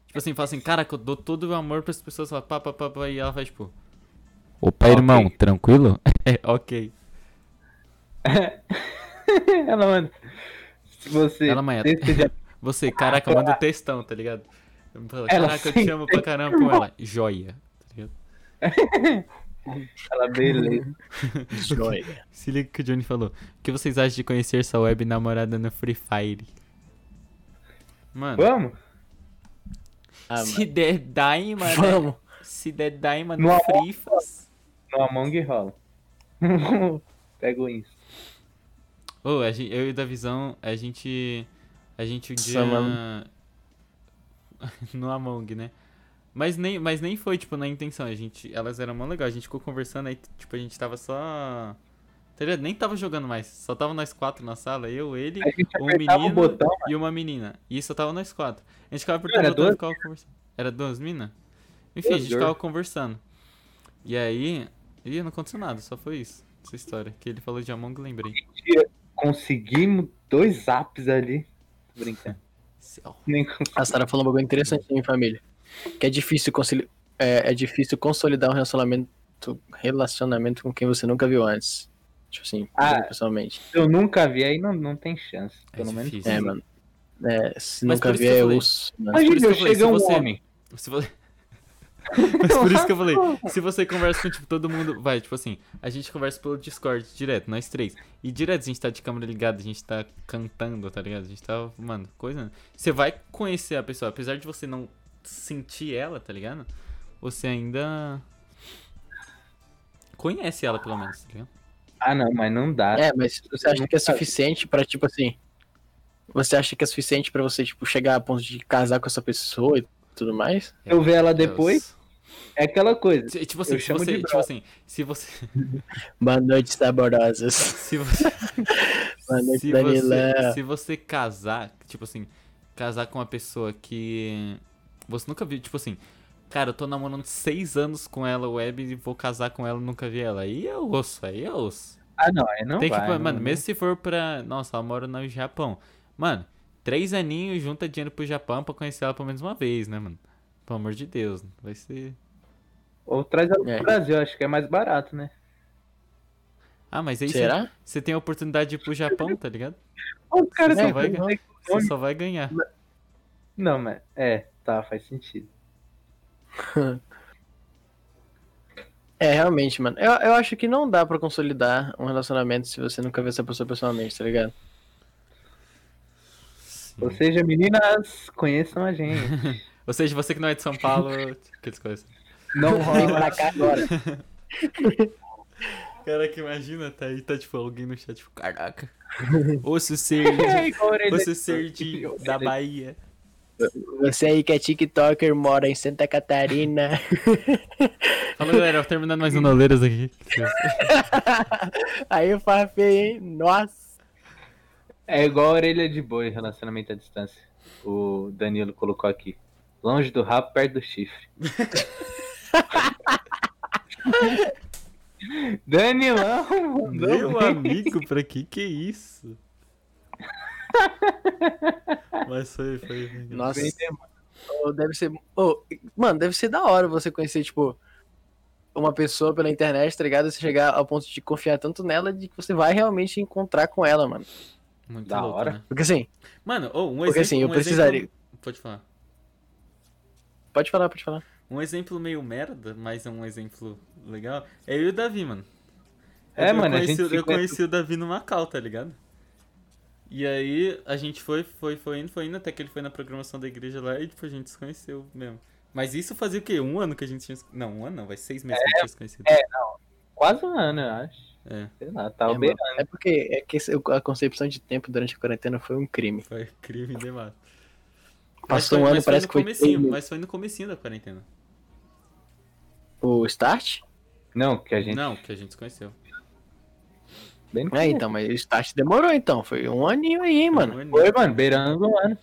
Tipo assim, fala assim, cara, eu dou todo o meu amor pras pessoas, fala, pá, pá, pá, pá, e ela faz tipo. Opa, Ok. irmão, tranquilo? É, ok. Ela manda. Se você. Ela deseja- Você, caraca, manda um textão, tá ligado? Fala, Ela Caraca, eu te amo pra caramba com ela. Joia. Tá ligado? Ela, beleza. Joia. Se liga que o Johnny falou. O que vocês acham de conhecer sua web namorada no Free Fire? Mano, Vamos? Ah, se der daima, né? Vamos. Se der daima No no. Free Faz. No Among rola. Pega o Insta. Ô, a gen- eu e da Visão, a gente. A gente um dia. Mano. no Among, né? Mas nem, mas nem foi, tipo, na intenção. A gente, elas eram mó legal. A gente ficou conversando aí, tipo, a gente tava só. Tá ligado? Nem tava jogando mais. Só tava nós quatro na sala. Eu, ele, A um menino botão. e uma menina. E só tava nós quatro. A gente ficava apertando era o botão e duas? ficava conversando. Era duas minas? Enfim, a Duas gente girl. ficava conversando. E aí. Ih, não aconteceu nada, só foi isso. Essa história. Que ele falou de Among, lembrei. Conseguimos dois apps ali. Tô brincando. Céu. Nem. A Sara falou um bagulho interessante em família. Que é difícil, concili... é, é difícil consolidar um relacionamento, relacionamento com quem você nunca viu antes. Tipo assim, Ah. pessoalmente. Se eu nunca vi, aí não, não tem chance. É Pelo menos. difícil. É, mano. É, se Mas nunca vi, é isso Imagina, que eu se um você- homem. Se você... Mas por isso que eu falei, se você conversa com, tipo, todo mundo, vai, tipo assim, a gente conversa pelo Discord direto, nós três. E direto a gente tá de câmera ligada, a gente tá cantando, tá ligado? A gente tá, mano, coisa. Você vai conhecer a pessoa, apesar de você não sentir ela, tá ligado? Você ainda conhece ela, pelo menos, tá ligado? Ah, não, mas não dá. É, mas você acha que é suficiente pra, tipo assim. Você acha que é suficiente pra você, tipo, chegar a ponto de casar com essa pessoa e tudo mais? Eu ver ela depois, é aquela coisa. Se- Tipo assim, Eu se chamo você, de tipo assim, se você, Boa noite, saborosas. se você, Boa noite, se você, se você casar, tipo assim, casar com uma pessoa que você nunca viu, tipo assim, cara, eu tô namorando seis anos com ela web e vou casar com ela e nunca vi ela. Aí é osso, aí é osso. Ah, não, aí não Tem que, vai. mano, não- mesmo se for pra. Nossa, ela mora no Japão. Mano, três aninhos junta dinheiro pro Japão pra conhecer ela pelo menos uma vez, né, mano? Pelo amor de Deus, vai ser. Ou traz ela É. pro Brasil, acho que é mais barato, né? Ah, mas aí Será? você tem a oportunidade de ir pro Japão, tá ligado? O cara Você só vai... você só vai ganhar. Não, mas. É, tá, faz sentido. É, realmente, mano. Eu, eu acho que não dá pra consolidar um relacionamento se você nunca vê essa pessoa pessoalmente, tá ligado? Sim. Ou seja, meninas, conheçam a gente. Ou seja, você que não é de São Paulo, aquelas coisas. Não rola. pra cá agora. Caraca, imagina, tá aí, tá tipo alguém no chat, tipo, caraca. Osso ser É de, orelha osso ser de, da Bahia. Você aí que é TikToker, mora em Santa Catarina. Fala galera, terminando mais um Noleiras aqui. aí eu farfei, hein? Nossa. É igual a orelha de boi, relacionamento à distância. O Danilo colocou aqui. Longe do rabo, perto do chifre. Danilão Meu amigo, pra que que é isso? Mas foi, foi. Nossa, deve ser. ô, mano, deve ser da hora você conhecer, tipo, uma pessoa pela internet, tá ligado? Você chegar ao ponto de confiar tanto nela de que você vai realmente encontrar com ela, mano. Muito Da louco, hora. né? Porque assim, Mano, oh, um porque exemplo. assim, eu um precisaria. exemplo- Pode falar. Pode falar, pode falar. Um exemplo meio merda, mas é um exemplo legal. É eu e o Davi, mano. É, eu mano, a conheci, gente se Eu conhece- conheci o Davi no Macau, tá ligado? E aí a gente foi, foi, foi indo, foi indo, até que ele foi na programação da igreja lá e tipo, a gente se conheceu mesmo. Mas isso fazia o quê? Um ano que a gente tinha. se- Não, um ano não, vai seis meses que a gente tinha se conhecido. Quase um ano, eu acho. É, Sei lá, tá É, o beirando. é porque é que a concepção de tempo durante a quarentena foi um crime. foi crime demais. Passou foi- um ano, parece que foi comecinho, Mas foi no comecinho da quarentena. o start. Não, que a gente. Não, que a gente se conheceu. Bem É, então, mas o start demorou então. Foi um aninho aí, hein, mano. Um. Foi, mano, beirando um ano.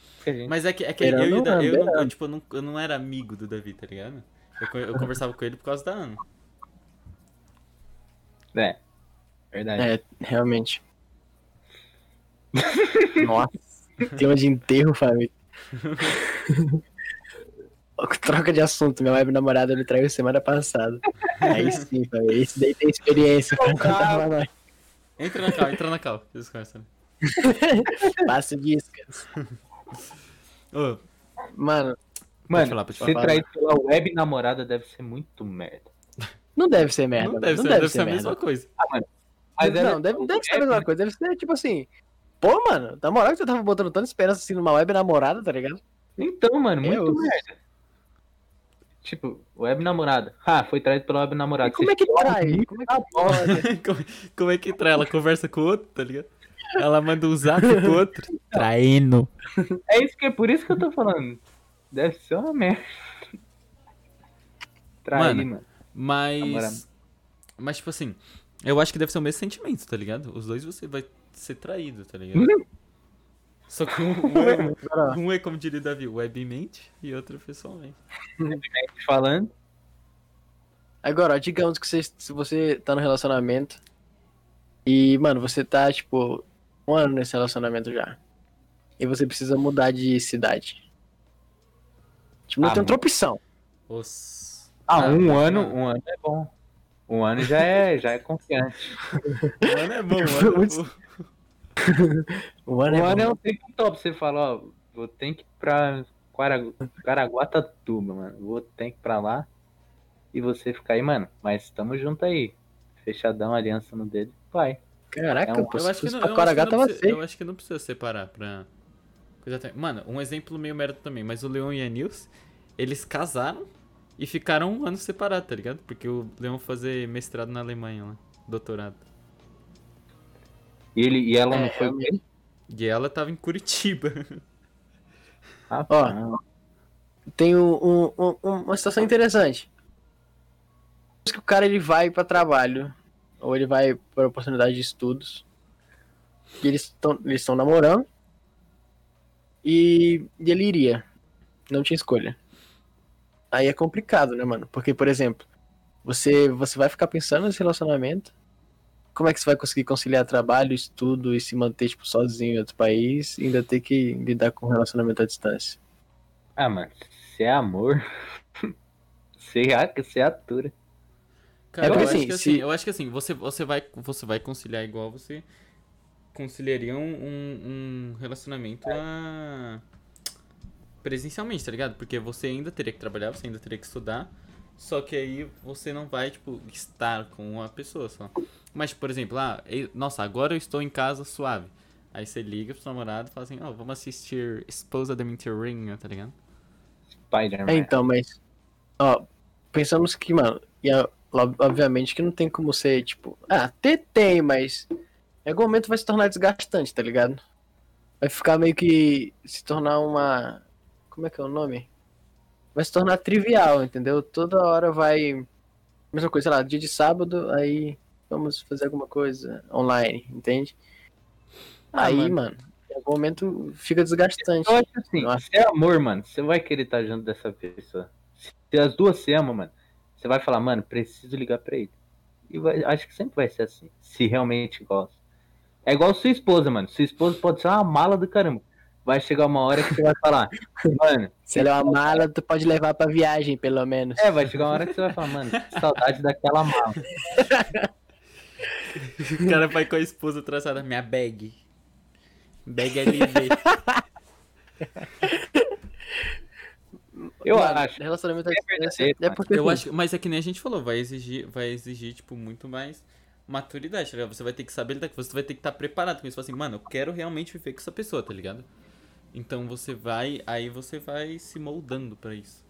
Mas é que, é que eu, e o Da- eu, não, tipo, eu, não, eu não era amigo do Davi, tá ligado? Eu, eu conversava com ele por causa da Ana. É. Verdade. É, realmente. Nossa, tema de enterro, família. Troca de assunto, minha web namorada me traiu semana passada. Aí sim, família. Esse daí tem experiência pra contar pra nós. Entra na cal, entra na cal. Vocês conhecem. Passa disso, cara. Ô, Mano, Mano, falar, pode ser falar. traído pela web namorada deve ser muito merda. não deve ser merda. não mano. deve ser, deve ser a mesma coisa. Mas não, ela- deve, deve ser a mesma coisa. Deve ser tipo assim. Pô, mano, na moral que você tava botando tanta esperança assim numa web namorada, tá ligado? Então, mano, muito Eu- merda. Tipo, web namorada. Ah, foi traído pela web namorada. E como é que trai? Como é que como, como é que trai? Ela conversa com o outro, tá ligado? Ela manda um zap pro outro. Traindo. É isso que é por isso que eu tô falando. Deve ser uma merda. Trair, Mano. mano. Mas. Mas, tipo assim, eu acho que deve ser o mesmo sentimento, tá ligado? Os dois você vai ser traído, tá ligado? Só que um, um, é, um é, como diria o Davi, webmente e outro pessoalmente. Falando. Agora, ó, digamos que você, se você tá no relacionamento e, mano, você tá, tipo, um ano nesse relacionamento já. E você precisa mudar de cidade. Tipo, não Ah, tem outra opção. Os... Ah, um mas, ano, um ano é bom. Um ano já é, já é confiante. Um ano é bom, um ano é bom. Um ano é ano é um tempo top. Você fala, ó, vou ter que ir pra Caraguatatuba, mano. Vou ter que ir pra lá. E você ficar aí, mano. Mas tamo junto aí. Fechadão, aliança no dedo. Vai. Caraca, É um- Eu acho que não, eu acho que não precisa, eu acho que não precisa separar pra. Mano, um exemplo meio merda também, mas o Leon e a Nils, eles casaram e ficaram um ano separados, tá ligado? Porque o Leon fazer mestrado na Alemanha lá, doutorado. E, ele, e ela não É, foi ele? E ela tava em Curitiba. Ah, Ó. Tem um- um- um- uma situação interessante. que o cara ele vai pra trabalho ou ele vai para oportunidade de estudos e eles estão eles estão namorando e, e ele iria não tinha escolha aí é complicado né mano porque por exemplo você você vai ficar pensando nesse relacionamento como é que você vai conseguir conciliar trabalho estudo e se manter tipo sozinho em outro país e ainda ter que lidar com relacionamento à distância Ah, mano. Se é amor. Você a- você atura. Cara, É porque eu, acho assim, que, assim, se- eu acho que assim, você, você, vai, você vai conciliar igual você conciliaria um, um, um relacionamento a... presencialmente, tá ligado? Porque você ainda teria que trabalhar, você ainda teria que estudar, só que aí você não vai, tipo, estar com uma pessoa só. Mas, por exemplo, ah, nossa, agora eu estou em casa suave. Aí você liga pro seu namorado e fala assim, ó, vamos assistir Esposa da Ring, tá ligado? Spider-Man. É, então, mas. Ó, pensamos que, mano, e a- ob- obviamente que não tem como ser, tipo. Ah, ter tem, mas. Em algum momento vai se tornar desgastante, tá ligado? Vai ficar meio que. Se tornar uma. Como é que é o nome? Vai se tornar trivial, entendeu? Toda hora vai. Mesma coisa, sei lá, dia de sábado, aí vamos fazer alguma coisa online, entende? Ah, aí, mano. mano, em algum momento fica desgastante. Eu acho assim, Nossa. se é amor, mano, você vai querer estar junto dessa pessoa. Se as duas se amam, mano, você vai falar, mano, preciso ligar pra ele. e vai- acho que sempre vai ser assim, se realmente gosta. É igual sua esposa, mano. Sua esposa pode ser uma mala do caramba. Vai chegar uma hora que você vai falar, mano, Se ela é uma mala, tu pode levar pra viagem, pelo menos. é, vai chegar uma hora que você vai falar, mano, saudade daquela mala. O cara vai com a esposa traçada, minha bag. Bag LV. Eu Mano, acho. Relacionamento à distância. verdadeiro, É porque Eu assim, acho, mas é que nem a gente falou, vai exigir, vai exigir, tipo, muito mais maturidade, tá ligado? Você vai ter que saber lidar você vai ter que estar preparado com isso. Fala assim, mano, eu quero realmente viver com essa pessoa, tá ligado? Então você vai, aí você vai se moldando pra isso.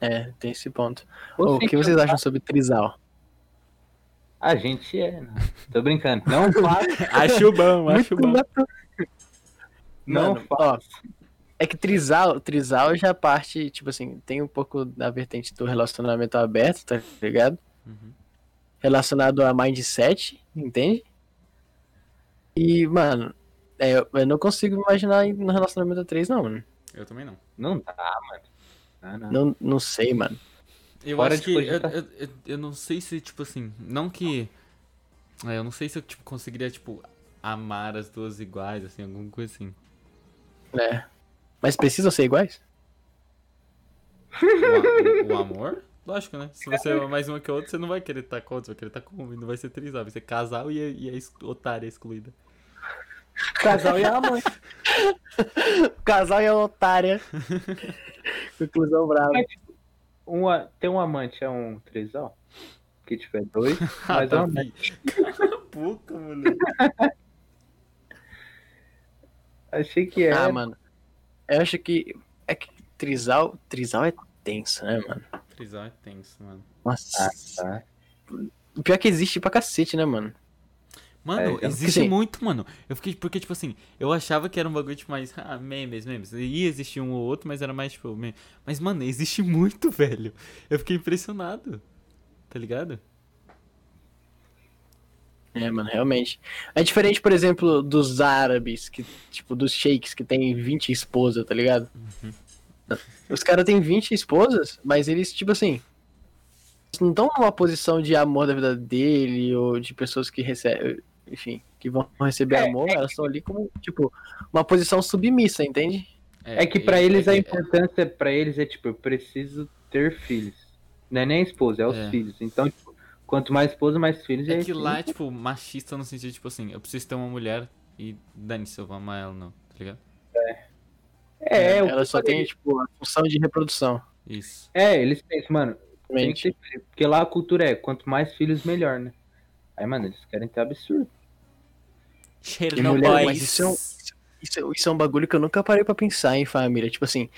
É, tem esse ponto. Ou o que vocês acham sobre trisal? A gente é, né? Tô brincando. Não faça, Acho bom, acho bom. não Mano, faça. É que trisal, trisal já parte, tipo assim, tem um pouco da vertente do relacionamento aberto, tá ligado? Uhum. Relacionado a mindset, entende? E, mano, é, eu- não consigo imaginar no relacionamento a três, não, mano. Eu também não. Não dá, mano. Não, não. Não, não sei, mano. Eu Fora acho que. Eu, cogitar. eu, eu, eu não sei se, tipo assim. Não que. é, eu não sei se eu tipo, conseguiria, tipo, amar as duas iguais, assim, alguma coisa assim. É. Mas precisam ser iguais? O, a- o- o amor? Lógico, né? Se você ama mais uma que a outra, você não vai querer estar com a outra, você vai querer estar com uma e não vai ser trisal, vai ser casal e e a ex- otária excluída. Casal e a mãe. Casal e a otária. Conclusão brava. Mas, tipo, uma, ter um amante é um trisal? Que tiver dois, Ah, mas é um Davi. Cala a boca, moleque. Achei que era. Ah, mano. Eu acho que. É que trisal. Trisal é tenso, né, mano? Trisal é tenso, mano. Nossa. Ah, tá. O pior é que existe pra cacete, né, mano? Mano, É, então- existe muito, mano. Eu fiquei, porque, tipo assim, eu achava que era um bagulho, tipo, mais, ah, memes, memes. Ia existir um ou outro, mas era mais, tipo, meme. Mas, mano, existe muito, velho. Eu fiquei impressionado. Tá ligado? É, mano, realmente. É diferente, por exemplo, dos árabes, que, tipo, dos sheiks que tem 20 esposas, tá ligado? Os caras têm 20 esposas, mas eles, tipo assim. eles Não estão numa posição de amor da vida dele, ou de pessoas que recebem. Enfim, que vão receber É, amor, elas estão ali como, tipo, uma posição submissa, entende? É que pra eles a é- importância pra eles é tipo, eu preciso ter filhos. Não é nem a esposa, é os É. filhos. Então, tipo, quanto mais esposa, mais filhos. É aí, que lá é, tipo, machista no sentido, tipo assim, eu preciso ter uma mulher e dane-se, eu vou amar ela, não, tá ligado? É, é, Ela só falei. tem, tipo, a função de reprodução. Isso. É, eles pensam, mano, tem que ter filho. Porque lá a cultura é, quanto mais filhos, melhor, né? Aí, mano, eles querem ter absurdo. mulher, mas isso é um- Isso, isso é um bagulho que eu nunca parei pra pensar em família. Tipo assim,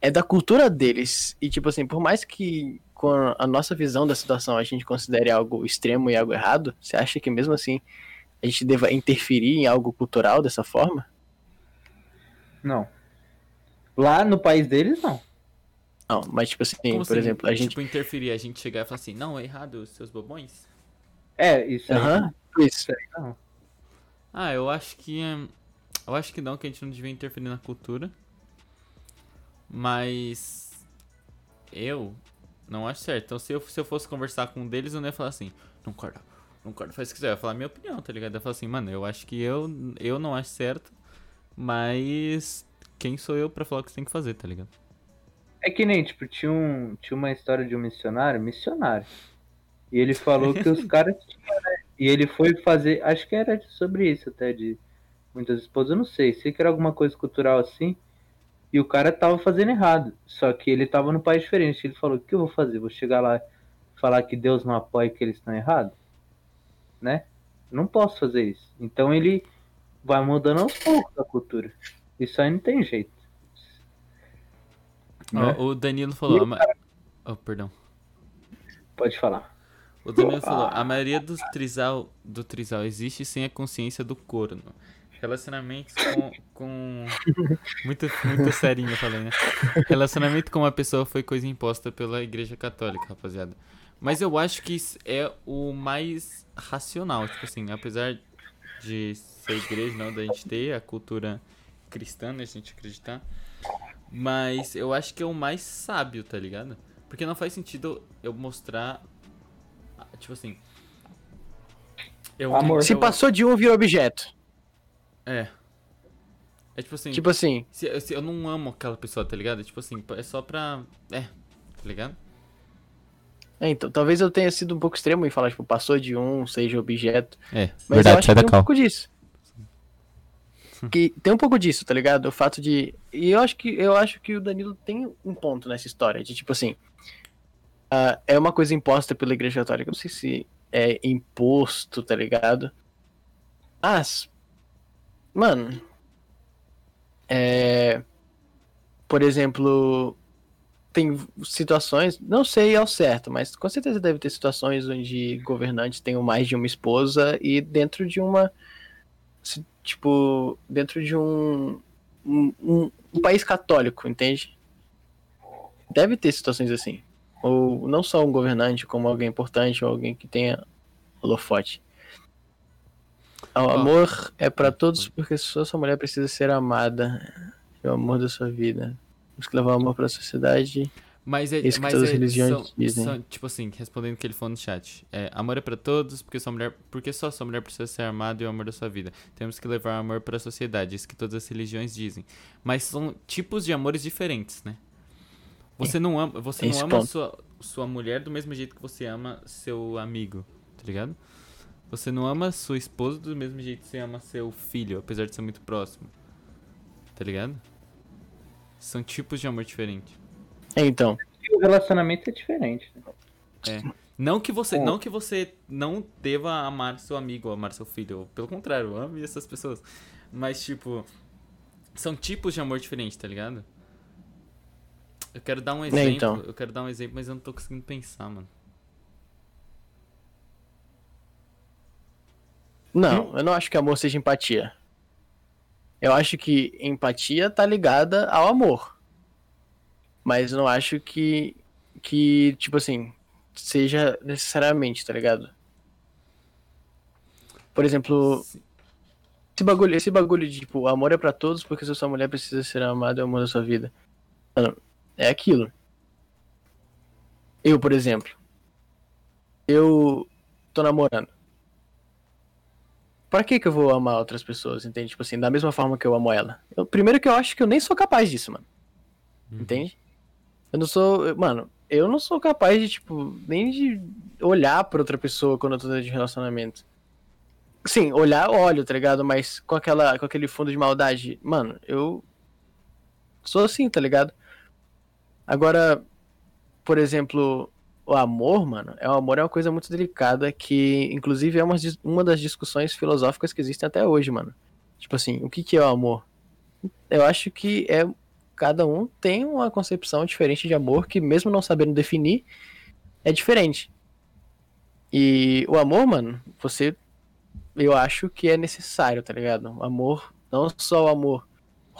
é da cultura deles. E, tipo assim, por mais que com a nossa visão da situação a gente considere algo extremo e algo errado, você acha que mesmo assim a gente deva interferir em algo cultural dessa forma? Não. Lá no país deles, não. Não, mas tipo assim, Como por assim, exemplo, a gente. Tipo, interferir, a gente chegar e falar assim, não, é errado, os seus bobões? É, isso aí. Aham, isso. Não. Ah, eu acho que. Eu acho que não, que a gente não devia interferir na cultura. Mas. Eu não acho certo. Então, se eu, se eu fosse conversar com um deles, eu não ia falar assim: não corta, não corta, faz o que quiser. Eu ia falar a minha opinião, tá ligado? Eu ia falar assim, mano, eu acho que eu, eu não acho certo. Mas. Quem sou eu pra falar o que você tem que fazer, tá ligado? É que nem, tipo, tinha, um, tinha uma história de um missionário, missionário. E ele falou que os caras tinham, né? E ele foi fazer, acho que era sobre isso até, de muitas esposas, eu não sei, sei que era alguma coisa cultural assim. E o cara tava fazendo errado. Só que ele tava no país diferente. Ele falou, o que eu vou fazer? Vou chegar lá e falar que Deus não apoia que eles estão errados? Né? Não posso fazer isso. Então ele vai mudando aos poucos a cultura. Isso aí não tem jeito. Né? O Danilo falou. a ma- Oh, perdão. Pode falar. O Danilo falou, a maioria dos trisal, do trisal existe sem a consciência do corno. Relacionamentos com. com... Muito, muito serinho eu falei, né? Relacionamento com uma pessoa foi coisa imposta pela igreja católica, rapaziada. Mas eu acho que é o mais racional, tipo assim, apesar de ser igreja, não, da gente ter a cultura cristã, né, a gente acreditar. Mas eu acho que é o mais sábio, tá ligado? Porque não faz sentido eu mostrar tipo assim. Eu Amor. Se eu- passou de um, vira objeto. É. É tipo assim. Tipo assim, se, se eu não amo aquela pessoa, tá ligado? Tipo assim, é só pra. É, tá ligado? é, então, talvez eu tenha sido um pouco extremo em falar, tipo, passou de um, seja objeto. É, Mas eu acho que tem um pouco disso. Que tem um pouco disso, tá ligado? O fato de. E eu acho que eu acho que o Danilo tem um ponto nessa história. De tipo assim. Ah, é uma coisa imposta pela Igreja Católica. Não sei se é imposto, tá ligado? Mas. Mano. É. Por exemplo. Tem situações. Não sei ao certo, mas com certeza deve ter situações onde governantes tenham mais de uma esposa e dentro de uma tipo, dentro de um, um, um- um país católico, entende? Deve ter situações assim. Ou não só um governante, como alguém importante, ou alguém que tenha holofote. O amor é pra todos porque só sua mulher precisa ser amada. É o amor da sua vida. Temos que levar o amor pra sociedade. Mas é. Isso que mas todas as é- religiões são- dizem. são, tipo assim, respondendo o que ele falou no chat. É, amor é pra todos, porque sua mulher. Porque só sua mulher precisa ser amada e o amor da sua vida. Temos que levar o amor pra sociedade, isso que todas as religiões dizem. Mas são tipos de amores diferentes, né? Você não ama, você Esse não ama ponto. sua, sua mulher do mesmo jeito que você ama seu amigo, tá ligado? Você não ama sua esposa do mesmo jeito que você ama seu filho, apesar de ser muito próximo. Tá ligado? São tipos de amor diferentes. É, então. O relacionamento é diferente. né? Não que você, É. não que você não deva amar seu amigo ou amar seu filho, pelo contrário, ame essas pessoas. Mas tipo, são tipos de amor diferentes, tá ligado? Eu quero dar um exemplo, então. eu quero dar um exemplo, mas eu não tô conseguindo pensar, mano. Não, eu não acho que amor seja empatia. Eu acho que empatia tá ligada ao amor. Mas não acho que, que tipo assim, seja necessariamente, tá ligado? Por exemplo, Se- esse bagulho, esse bagulho de, tipo, amor é pra todos porque se sua mulher precisa ser amada é o amor da sua vida. Mano, é aquilo. Eu, por exemplo, eu tô namorando. Pra que que eu vou amar outras pessoas, entende? Tipo assim, da mesma forma que eu amo ela. Eu- primeiro que eu acho que eu nem sou capaz disso, mano. Uhum. Entende? Eu não sou. eu- Mano, eu não sou capaz de, tipo, nem de olhar pra outra pessoa quando eu tô dentro de relacionamento. Sim, olhar, olho, tá ligado? Mas com, aquela, com aquele fundo de maldade. Mano, eu. Sou assim, tá ligado? Agora, por exemplo, o amor, mano, é o amor é uma coisa muito delicada que, inclusive, é uma, uma das discussões filosóficas que existem até hoje, mano. Tipo assim, o que que é o amor? Eu acho que é cada um tem uma concepção diferente de amor que mesmo não sabendo definir é diferente. E o amor, mano, você eu acho que é necessário, tá ligado? O amor, não só o amor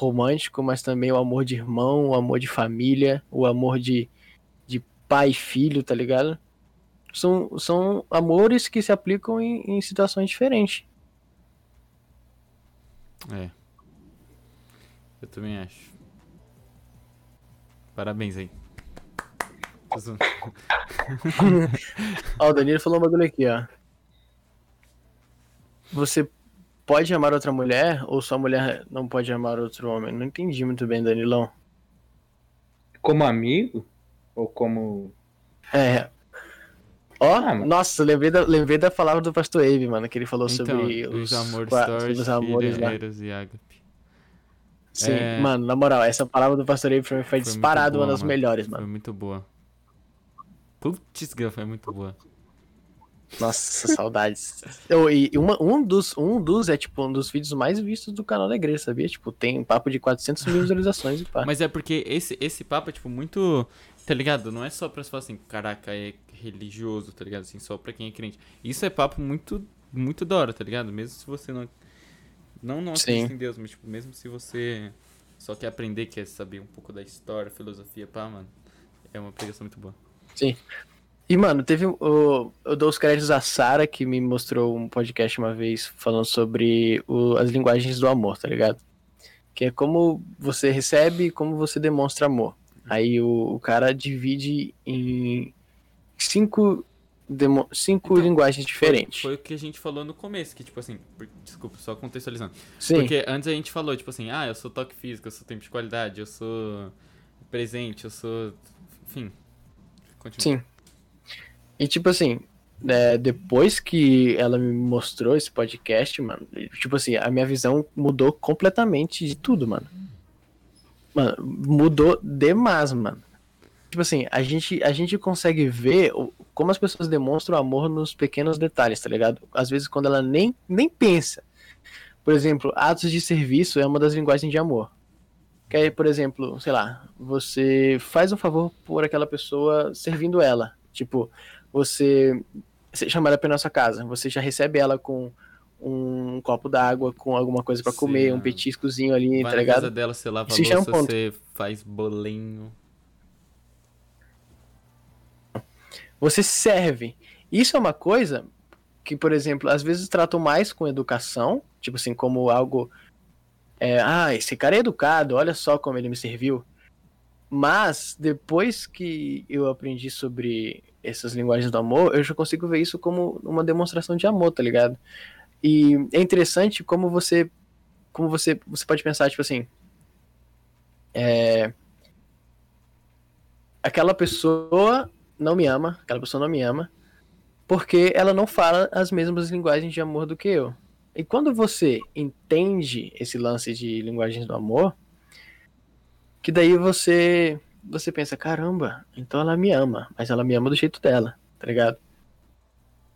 romântico, mas também o amor de irmão, o amor de família, o amor de, de pai e filho, tá ligado? São, são amores que se aplicam em, em situações diferentes. É. Eu também acho. Parabéns aí. Ó, o Danilo falou um bagulho aqui, ó. Você pode amar outra mulher ou sua mulher não pode amar outro homem? Não entendi muito bem, Danilão. Como amigo? Ou como. É. Ó, Ah, mas- nossa, lembrei da, lembrei da palavra do pastor Abe, mano, que ele falou Então, sobre os, os, amor qua- stories, sobre os amores. Eros e Agape. Sim, É. mano, na moral, essa palavra do pastor Abe pra mim foi, muito disparado boa, uma das mano. melhores, Foi mano. muito boa. Putz, foi muito boa. Nossa, saudades. Eu, e uma- um, dos, um dos é, tipo, um dos vídeos mais vistos do canal da igreja, sabia? Tipo, tem um papo de 400 mil visualizações e pá. Mas é porque esse, esse papo é, tipo, muito. Tá ligado? Não é só pra você falar assim, caraca, é religioso, tá ligado? Assim, só pra quem é crente. Isso é papo muito, muito da hora, tá ligado? Mesmo se você não. Não, não acredita Sim. em Deus, mas, tipo, mesmo se você só quer aprender, quer saber um pouco da história, filosofia, pá, mano. É uma pregação muito boa. E, mano, teve o. Eu dou os créditos a Sara, que me mostrou um podcast uma vez falando sobre o- as linguagens do amor, tá ligado? Que é como você recebe e como você demonstra amor. Aí o, o cara divide em cinco demo- cinco Então, linguagens Foi, diferentes. foi o que a gente falou no começo, que tipo assim, por- desculpa, só contextualizando. Sim. Porque antes a gente falou, tipo assim, ah, eu sou toque físico, eu sou tempo de qualidade, eu sou presente, eu sou. Enfim. Continua. Sim. E tipo assim, né, depois que ela me mostrou esse podcast, mano, tipo assim, a minha visão mudou completamente de tudo, mano. Mano, mudou demais, mano. Tipo assim, a gente, a gente consegue ver como as pessoas demonstram amor nos pequenos detalhes, tá ligado? Às vezes quando ela nem, nem pensa. Por exemplo, atos de serviço é uma das linguagens de amor. Que aí, por exemplo, sei lá, você faz um favor por aquela pessoa servindo ela. Tipo, você, você chama ela pra ir na sua casa, você já recebe ela com um copo d'água, com alguma coisa pra Sim, comer, um petiscozinho ali, Vai tá na ligado? casa dela, você lava a Isso já é um louça, você faz bolinho. Você serve. Isso é uma coisa que, por exemplo, às vezes tratam mais com educação, tipo assim, como algo. É, ah, esse cara é educado, olha só como ele me serviu. Mas, depois que eu aprendi sobre essas linguagens do amor, eu já consigo ver isso como uma demonstração de amor, tá ligado? E é interessante como você. Como você, você pode pensar, tipo assim. É, aquela pessoa não me ama, aquela pessoa não me ama, porque ela não fala as mesmas linguagens de amor do que eu. E quando você entende esse lance de linguagens do amor, que daí você você pensa, caramba, então ela me ama, mas ela me ama do jeito dela, tá ligado?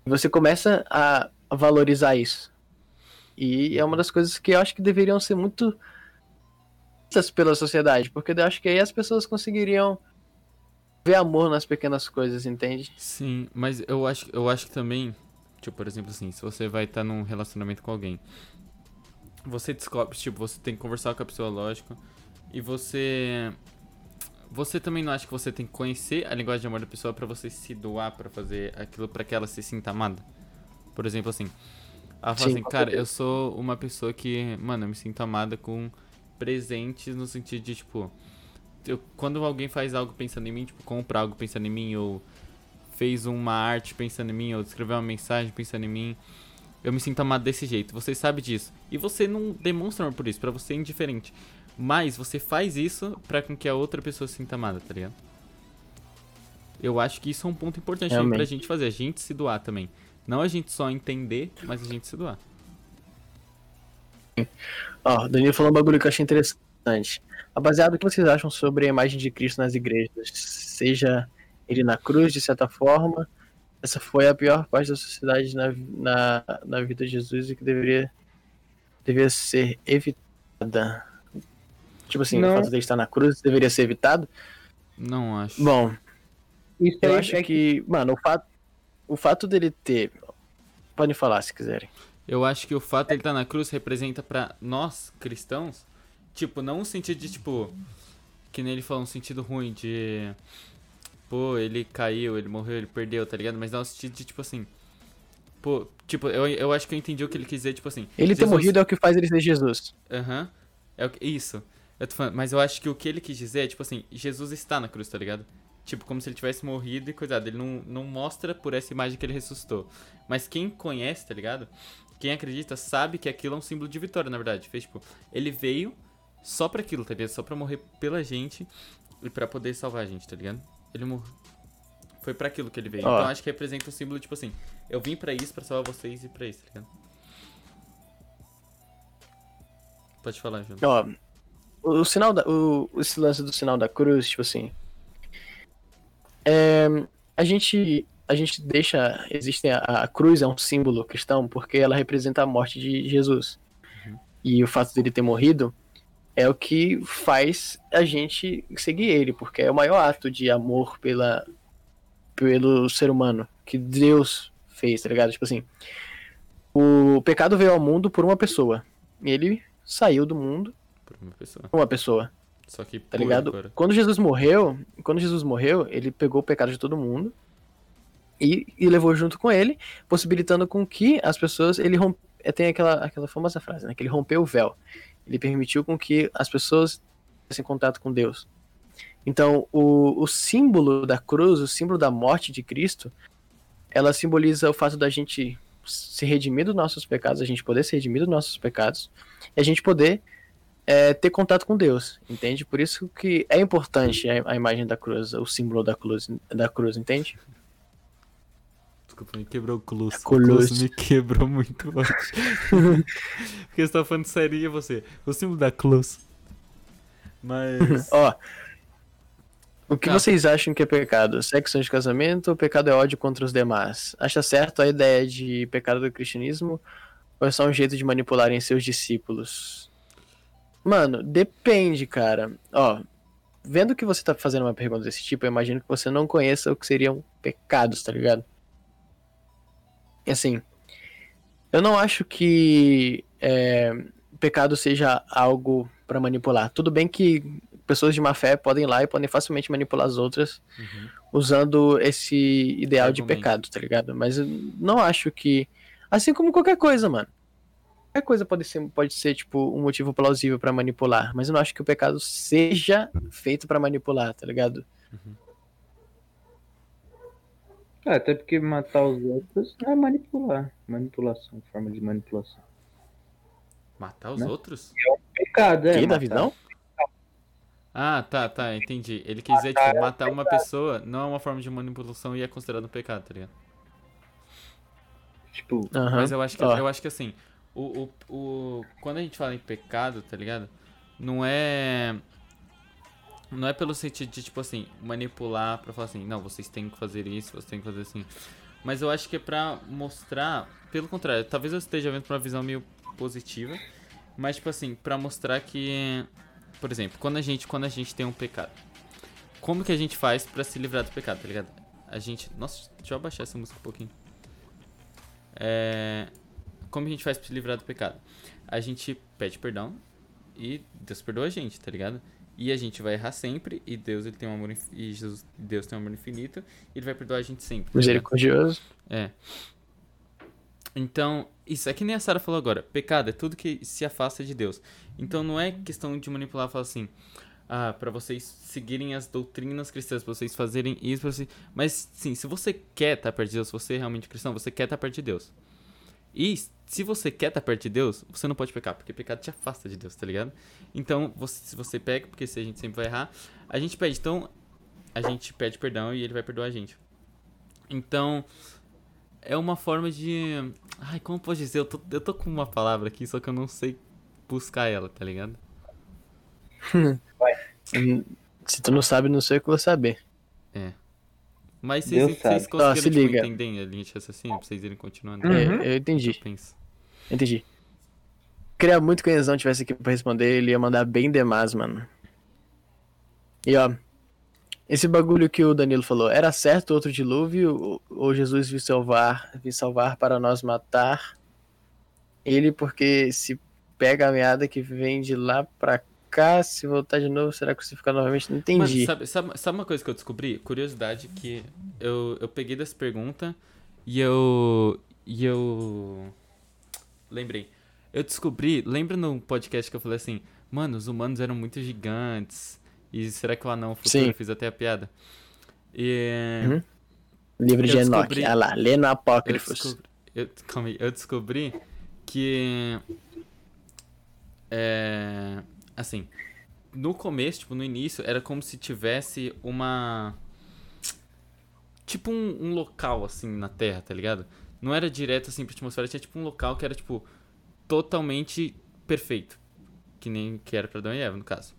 Você começa a valorizar isso. E é uma das coisas que eu acho que deveriam ser muito pela sociedade, porque eu acho que aí as pessoas conseguiriam ver amor nas pequenas coisas, entende? Sim, mas eu acho, eu acho que também, tipo, por exemplo assim, se você vai estar num relacionamento com alguém, você descobre, tipo, você tem que conversar com a pessoa, lógico, e você você também não acha que você tem que conhecer a linguagem de amor da pessoa pra você se doar pra fazer aquilo pra que ela se sinta amada? Por exemplo assim, ela fala Sim, assim, cara, eu sou uma pessoa que, mano, eu me sinto amada com presentes no sentido de, tipo, eu, quando alguém faz algo pensando em mim, tipo, compra algo pensando em mim, ou fez uma arte pensando em mim, ou escreveu uma mensagem pensando em mim, eu me sinto amado desse jeito. Você sabe disso. E você não demonstra amor por isso, pra você é indiferente. Mas você faz isso pra com que a outra pessoa se sinta amada, tá ligado? Eu acho que isso é um ponto importante também pra gente fazer, a gente se doar também. Não a gente só entender, mas a gente se doar. Ó, o Danilo falou um bagulho que eu achei interessante. Rapaziada, o que vocês acham sobre a imagem de Cristo nas igrejas? Seja ele na cruz, de certa forma, essa foi a pior parte da sociedade na, na, na vida de Jesus e que deveria, deveria ser evitada. Tipo assim, Não. o fato de ele estar na cruz deveria ser evitado? Não acho. Bom, Isso eu aí acho é que, mano, o fato, o fato dele ter. Podem falar se quiserem. Eu acho que o fato de ele estar na cruz representa pra nós, cristãos, tipo, não um sentido de, tipo, que nem ele falou, um sentido ruim de, pô, ele caiu, ele morreu, ele perdeu, tá ligado? Mas dá um sentido de, tipo assim, pô, tipo, eu, eu acho que eu entendi o que ele quis dizer, tipo assim. Ele ter Jesus- morrido é o que faz ele ser Jesus. Aham. É o que- isso. Eu tô falando, mas eu acho que o que ele quis dizer é, tipo assim, Jesus está na cruz, tá ligado? Tipo, como se ele tivesse morrido e coisado. Ele não, não mostra por essa imagem que ele ressuscitou. Mas quem conhece, tá ligado? Quem acredita sabe que aquilo é um símbolo de vitória, na verdade. Fez, tipo, ele veio só pra aquilo, tá ligado? Só pra morrer pela gente e pra poder salvar a gente, tá ligado? Ele morreu. Foi pra aquilo que ele veio. Ó. Então acho que representa um símbolo, tipo assim, eu vim pra isso, pra salvar vocês e pra isso, tá ligado? Pode falar, Jonas. Ó, o, o sinal da. O, esse lance do sinal da cruz, tipo assim. É, a gente. A gente deixa. Existem a, a cruz é um símbolo cristão porque ela representa a morte de Jesus. E o fato dele ter morrido é o que faz a gente seguir ele, porque é o maior ato de amor pela, pelo ser humano que Deus fez, tá ligado? Tipo assim, o pecado veio ao mundo por uma pessoa. Ele saiu do mundo uma pessoa. uma pessoa, Só que tá ligado? agora. Quando Jesus morreu, quando Jesus morreu, ele pegou o pecado de todo mundo e, e levou junto com ele, possibilitando com que as pessoas, ele romp... eh, tem aquela, aquela famosa frase, né, que ele rompeu o véu. Ele permitiu com que as pessoas tivessem contato com Deus. Então, o, o símbolo da cruz, o símbolo da morte de Cristo, ela simboliza o fato da gente se redimir dos nossos pecados, a gente poder se redimir dos nossos pecados, e a gente poder é, ter contato com Deus, entende? Por isso que é importante a, a imagem da cruz, o símbolo da cruz, da cruz entende? Desculpa, me quebrou o Clus. Cruz. Clus me quebrou muito. Porque você tá falando sério e você. O símbolo da Clus. Mas. Ó, o que Tá. vocês acham que é pecado? Sexo antes de casamento ou pecado é ódio contra os demais? Acha certo a ideia de pecado do cristianismo ou é só um jeito de manipularem seus discípulos? Mano, depende, cara. Ó, vendo que você tá fazendo uma pergunta desse tipo, eu imagino que você não conheça o que seriam pecados, tá ligado? E assim, eu não acho que é, pecado seja algo pra manipular. Tudo bem que pessoas de má fé podem ir lá e podem facilmente manipular as outras Uhum. usando esse ideal de pecado, tá ligado? Mas eu não acho que. Assim como qualquer coisa, mano. Qualquer coisa pode ser, pode ser tipo, um motivo plausível pra manipular. Mas eu não acho que o pecado seja feito pra manipular, tá ligado? É, até porque matar os outros é manipular. Manipulação, forma de manipulação. Matar os Né? outros? Pecado, é. que, matar. Davi, não? Ah, tá, tá, entendi. Ele quis dizer, tipo, matar uma pessoa não é uma forma de manipulação e é considerado um pecado, tá ligado? Tipo. Mas eu acho que, eu acho que assim, o, o, o, quando a gente fala em pecado, tá ligado? Não é. Não é pelo sentido de, tipo assim, manipular pra falar assim, não, vocês têm que fazer isso, vocês têm que fazer assim. Mas eu acho que é pra mostrar, pelo contrário, talvez eu esteja vendo pra uma visão meio positiva, mas tipo assim, pra mostrar que, por exemplo, quando a gente, quando a gente tem um pecado, como que a gente faz pra se livrar do pecado, tá ligado? A gente, nossa, deixa eu abaixar essa música um pouquinho. É, como a gente faz pra se livrar do pecado? A gente pede perdão e Deus perdoa a gente, tá ligado? E a gente vai errar sempre e Deus ele tem um amor inf- e Jesus, Deus tem um amor infinito e ele vai perdoar a gente sempre. tá? Misericordioso. É. Então, isso é que nem a Sara falou agora. Pecado é tudo que se afasta de Deus. Então não é questão de manipular, falar assim, ah, para vocês seguirem as doutrinas cristãs, pra vocês fazerem isso, pra vocês... mas sim, se você quer estar perto de Deus, se você é realmente cristão, você quer estar perto de Deus. E se você quer estar perto de Deus, você não pode pecar, porque pecado te afasta de Deus, tá ligado? Então, você- se você pega, porque se a gente sempre vai errar, a gente pede. Então, a gente pede perdão e ele vai perdoar a gente. Então, é uma forma de. Ai, como posso dizer? Eu tô, eu tô com uma palavra aqui, só que eu não sei buscar ela, tá ligado? Se tu não sabe, não sei o que eu vou saber. Mas vocês, Deus vocês sabe. conseguiram Ó, se tipo, liga. entender a linha de raciocínio pra vocês irem continuando? Uhum. É, eu entendi. Eu. Entendi. Queria muito que o Enzão tivesse aqui pra responder, ele ia mandar bem demais, mano. E ó, esse bagulho que o Danilo falou, era certo outro dilúvio ou- Jesus viu salvar, viu salvar para nós matar ele porque se pega a meada que vem de lá pra cá, se voltar de novo, será crucificado novamente? Não entendi. Mano, sabe, sabe, sabe uma coisa que eu descobri? Curiosidade que eu, eu peguei dessa pergunta e eu. E eu. Lembrei. Eu descobri. Lembra no podcast que eu falei assim, mano, os humanos eram muito gigantes. E será que o anão futuro Sim. eu fiz até a piada? E. Uhum. Livro de Enoch, descobri- ah lá, lê no Eu Apócrifos. descobri, eu, calma aí, eu descobri que. É. Assim. No começo, tipo, no início, era como se tivesse uma. Tipo um, um local, assim, na Terra, tá ligado? Não era direto, assim, pra atmosfera, tinha tipo um local que era, tipo, totalmente perfeito. Que nem que era pra Adão e Eva, no caso.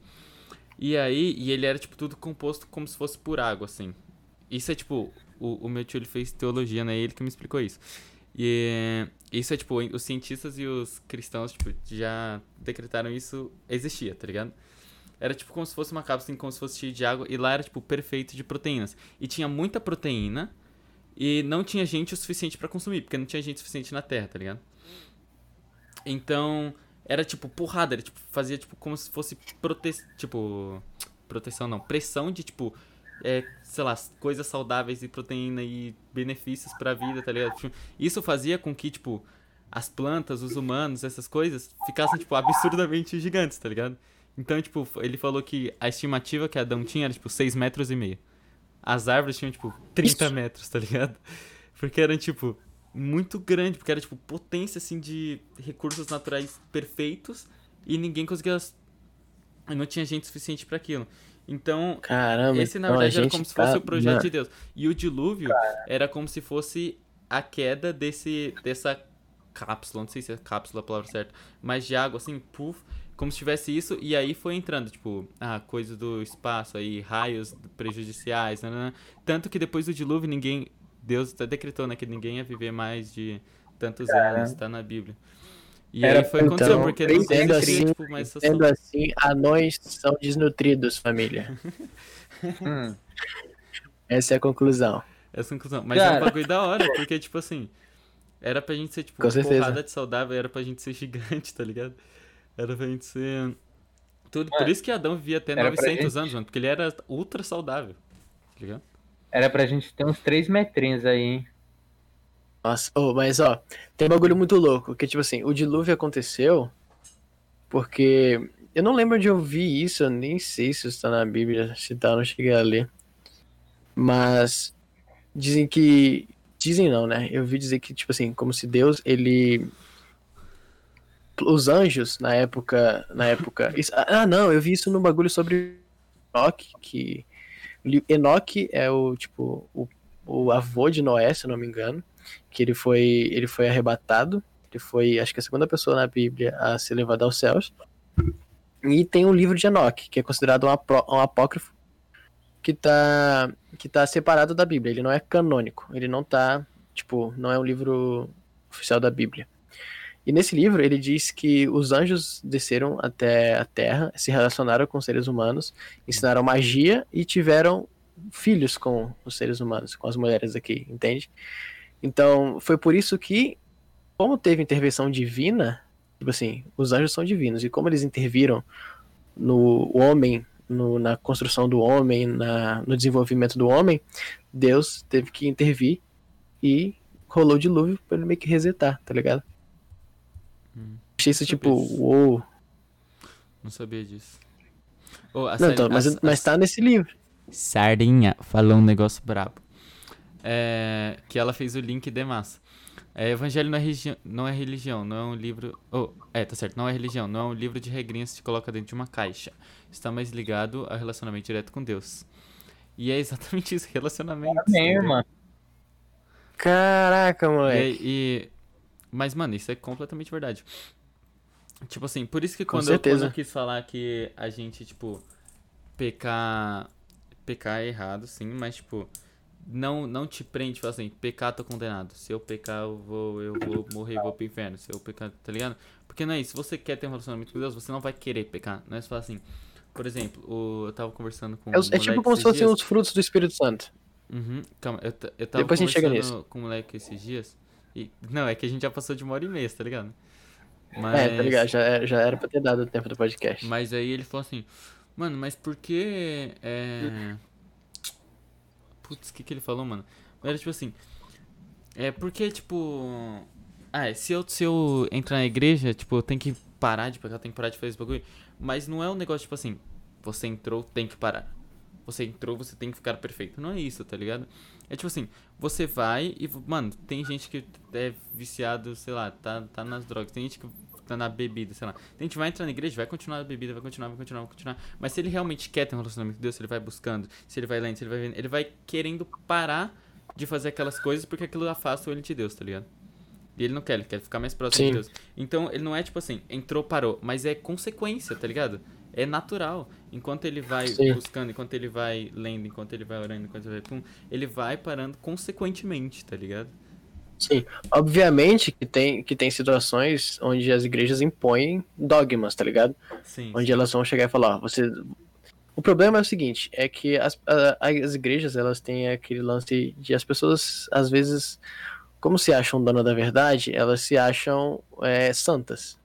E aí, e ele era, tipo, tudo composto como se fosse por água, assim. Isso é, tipo, o, o meu tio, ele fez teologia, né? Ele que me explicou isso. E isso é, tipo, os cientistas e os cristãos, tipo, já decretaram isso existia, tá ligado? Era, tipo, como se fosse uma cápsula, assim, como se fosse cheio de água. E lá era, tipo, perfeito de proteínas. E tinha muita proteína e não tinha gente o suficiente pra consumir, porque não tinha gente suficiente na Terra, tá ligado? Então, era tipo porrada, era tipo fazia tipo como se fosse prote... tipo proteção não, pressão de tipo é, sei lá, coisas saudáveis e proteína e benefícios pra vida, tá ligado? Tipo, Isso fazia com que tipo as plantas, os humanos, essas coisas ficassem tipo absurdamente gigantes, tá ligado? Então, tipo, ele falou que a estimativa que Adão tinha era tipo 6 metros e meio. As árvores tinham tipo 30 Isso. metros, tá ligado? Porque era, tipo, muito grande, porque era, tipo, potência, assim, de recursos naturais perfeitos e ninguém conseguia. Não tinha gente suficiente pra aquilo. Então, Caramba, esse na então verdade era como se tá- fosse o projeto de Deus. E o dilúvio era como se fosse a queda desse dessa cápsula, não sei se é cápsula a palavra certa, mas de água assim, puf, como se tivesse isso e aí foi entrando, tipo, a coisa do espaço aí, raios prejudiciais, nanana. tanto que depois do dilúvio ninguém Deus até decretou, né, que ninguém ia viver mais de tantos anos, tá na Bíblia. E Era- aí foi aconteceu, então, porque não sendo assim, tipo, mais Sendo assim, anões são desnutridos, família. Hum. Essa é a conclusão. Essa conclusão. Mas é um Cara. bagulho da hora, porque, tipo assim, era pra gente ser, tipo, Com uma certeza. porrada de saudável, era pra gente ser gigante, tá ligado? Era pra gente ser. Tudo, por isso que Adão vivia até Era pra 900 gente- anos, mano, porque ele era ultra saudável, tá ligado? Era pra gente ter uns 3 metrinhos aí, hein? Nossa, ô, mas ó, tem um bagulho muito louco, que tipo assim, o dilúvio aconteceu porque eu não lembro de ouvir isso, eu nem sei se está na Bíblia, se tá, eu não cheguei a ler. Mas dizem que dizem não, né? Eu vi dizer que tipo assim, como se Deus ele os anjos na época, na época, isso- ah não, eu vi isso num bagulho sobre Enoque, que Enoque é o tipo o, o avô de Noé, se eu não me engano que ele foi ele foi arrebatado. Ele foi acho que a segunda pessoa na Bíblia a ser levada aos céus. E tem o livro de Enoque que é considerado um, apó- um apócrifo que tá que tá separado da Bíblia. Ele não é canônico. Ele não tá tipo não é um livro oficial da Bíblia. E nesse livro ele diz que os anjos desceram até a Terra se relacionaram com os seres humanos ensinaram magia e tiveram filhos com os seres humanos com as mulheres aqui entende então, foi por isso que, como teve intervenção divina, tipo assim, os anjos são divinos, e como eles interviram no homem, no- na construção do homem, na, no desenvolvimento do homem, Deus teve que intervir e rolou o dilúvio pra ele meio que resetar, tá ligado? Hum. Achei isso tipo, uou. Não sabia disso. A Não, série- então, mas, a- mas tá nesse livro. Sardinha falou um negócio brabo. É, que ela fez o link de massa. É, Evangelho não é, religi- não é religião, não é um livro. Oh, é, tá certo, não é religião, não é um livro de regrinhas que te coloca dentro de uma caixa. Está mais ligado a relacionamento direto com Deus. E é exatamente isso, relacionamento. Amém, irmão. Caraca, moleque. E, e- Mas, mano, isso é completamente verdade. Tipo assim, por isso que quando, eu, quando eu quis falar que a gente, tipo, pecar. Pecar é errado, sim, mas, tipo, não, não te prende, tipo assim, pecar tô condenado. Se eu pecar, eu vou, eu vou morrer, vou pro inferno. Se eu pecar, tá ligado? Porque não é isso. Se você quer ter um relacionamento com Deus, você não vai querer pecar. Não é só assim. Por exemplo, o, eu tava conversando com É, um os- é tipo como se fossem os frutos do Espírito Santo. Uhum, calma, eu, eu tava Depois a gente chega conversando com o moleque esses dias. E, não, é que a gente já passou de uma hora e meia, tá ligado? Mas, É, tá ligado? Já, é- já era pra ter dado o tempo do podcast. Mas aí ele falou assim, mano, mas por que. É... Putz, o que, que ele falou, mano? Era tipo assim. É porque, tipo. Ah, é, se eu, se eu entrar na igreja, tipo, eu tenho que parar de pegar, eu tenho que parar de fazer esse bagulho. Mas não é um negócio, tipo assim, você entrou, tem que parar. Você entrou, você tem que ficar perfeito. Não é isso, tá ligado? É tipo assim, você vai e, mano, tem gente que é viciado, sei lá, tá, tá nas drogas. Tem gente que na bebida, sei lá. Tem gente que vai entrar na igreja, vai continuar na bebida, vai continuar, vai continuar, vai continuar. Mas se ele realmente quer ter um relacionamento com Deus, se ele vai buscando, se ele vai lendo, se ele vai vendo, ele vai querendo parar de fazer aquelas coisas porque aquilo afasta ele de Deus, tá ligado? E ele não quer, ele quer ficar mais próximo Sim. de Deus. Então, ele não é tipo assim, entrou, parou, mas é consequência, tá ligado? É natural. Enquanto ele vai Sim. buscando, enquanto ele vai lendo, enquanto ele vai orando, enquanto ele vai pum, ele vai parando consequentemente, tá ligado? Sim, obviamente que tem, que tem situações onde as igrejas impõem dogmas, tá ligado? Sim. Onde elas vão chegar e falar, ó, você... O problema é o seguinte, é que as, a- as igrejas, elas têm aquele lance de as pessoas, às vezes, como se acham dona da verdade, elas se acham é, santas.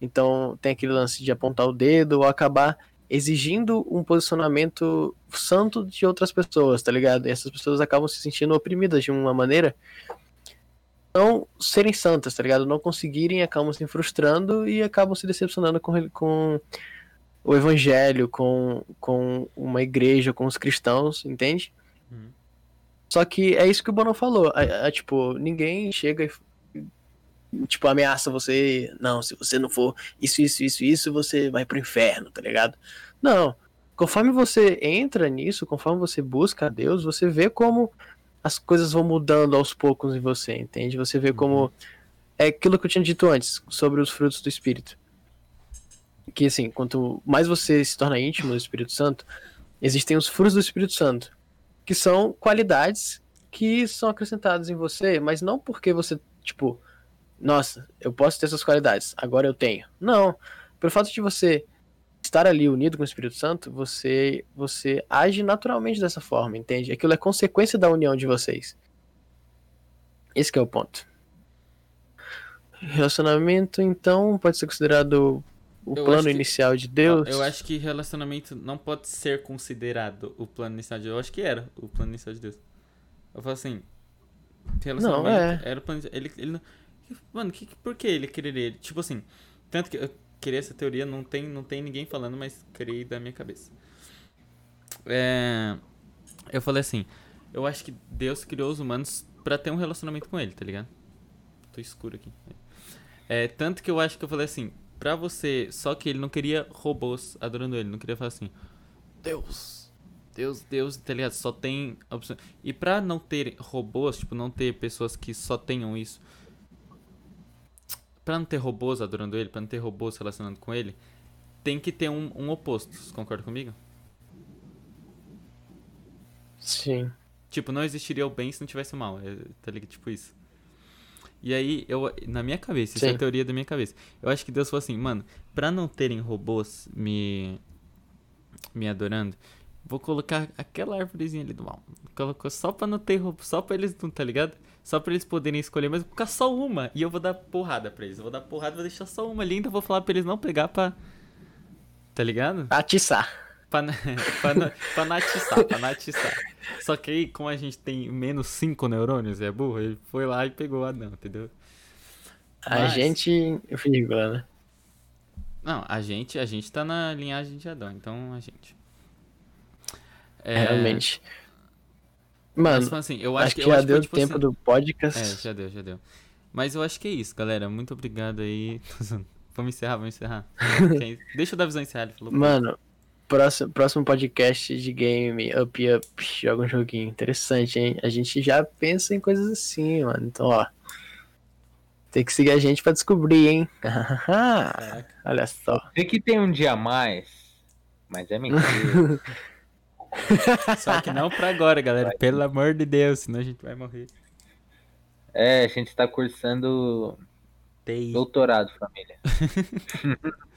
Então, tem aquele lance de apontar o dedo ou acabar exigindo um posicionamento santo de outras pessoas, tá ligado? E essas pessoas acabam se sentindo oprimidas de uma maneira não serem santas, tá ligado? Não conseguirem, acabam se frustrando e acabam se decepcionando com, com o evangelho, com, com uma igreja, com os cristãos, entende? Uhum. Só que é isso que o Bono falou. É, é, tipo, ninguém chega e tipo, ameaça você. Não, se você não for isso, isso, isso, isso, você vai pro inferno, tá ligado? Não. Conforme você entra nisso, conforme você busca a Deus, você vê como as coisas vão mudando aos poucos em você, entende? Você vê como. É aquilo que eu tinha dito antes, sobre os frutos do Espírito. Que assim, quanto mais você se torna íntimo do Espírito Santo, existem os frutos do Espírito Santo, que são qualidades que são acrescentadas em você, mas não porque você, tipo, nossa, eu posso ter essas qualidades, agora eu tenho. Não. Pelo fato de você estar ali unido com o Espírito Santo, você você age naturalmente dessa forma, entende? Aquilo é consequência da união de vocês. Esse é o ponto. Relacionamento, então, pode ser considerado o Eu plano que- inicial de Deus. Eu acho que relacionamento não pode ser considerado o plano inicial de Deus. Eu acho que era o plano inicial de Deus. Eu falo assim. Relacionamento é. era o plano inicial. Ele, ele não- Mano, que, por que ele quereria? Tipo assim. Tanto que criei essa teoria, não tem, não tem ninguém falando, mas criei da minha cabeça. É, eu falei assim. Eu acho que Deus criou os humanos pra ter um relacionamento com ele, tá ligado? Tô escuro aqui. É, tanto que eu acho que eu falei assim, pra você. Só que ele não queria robôs adorando ele, não queria falar assim. Deus. Deus, Deus, tá ligado? Só tem opção. E pra não ter robôs, tipo, não ter pessoas que só tenham isso. Pra não ter robôs adorando ele, pra não ter robôs se relacionando com ele, tem que ter um, um oposto. Você concorda comigo? Sim. Tipo, não existiria o bem se não tivesse o mal. É, tá ligado? Tipo isso. E aí, eu, na minha cabeça, isso é Sim. a teoria da minha cabeça. Eu acho que Deus falou assim, mano, pra não terem robôs me, me adorando, vou colocar aquela árvorezinha ali do mal. Colocou só pra não ter robô, só pra eles, não, tá ligado? Só pra eles poderem escolher, mas vou colocar só uma. E eu vou dar porrada pra eles. Eu vou dar porrada, vou deixar só uma ali, ainda vou falar pra eles não pegar pra. Tá ligado? Atiçar. Pra, pra, na- pra natiçar, pra natiçar. Só que aí, como a gente tem menos 5 neurônios é burro, ele foi lá e pegou o Adão, entendeu? A Mas- gente. Vírgula, né? Não, a gente, a gente tá na linhagem de Adão, então a gente. É, Realmente. Mas Mano, falando assim, eu acho, acho que eu já acho que deu foi, tipo tempo assim- do podcast. É, já deu, já deu. Mas eu acho que é isso, galera. Muito obrigado aí. Vamos encerrar, vamos encerrar. Deixa o Davizão encerrar, ele falou. Mano, próximo, próximo podcast de game, Up Up, joga um joguinho. Interessante, hein? A gente já pensa em coisas assim, mano. Então, ó. Tem que seguir a gente pra descobrir, hein? Olha só. Sei que tem um dia a mais, mas é mentira. Só que não pra agora, galera. Pelo amor de Deus, senão a gente vai morrer. é, a gente tá cursando TI. doutorado, família.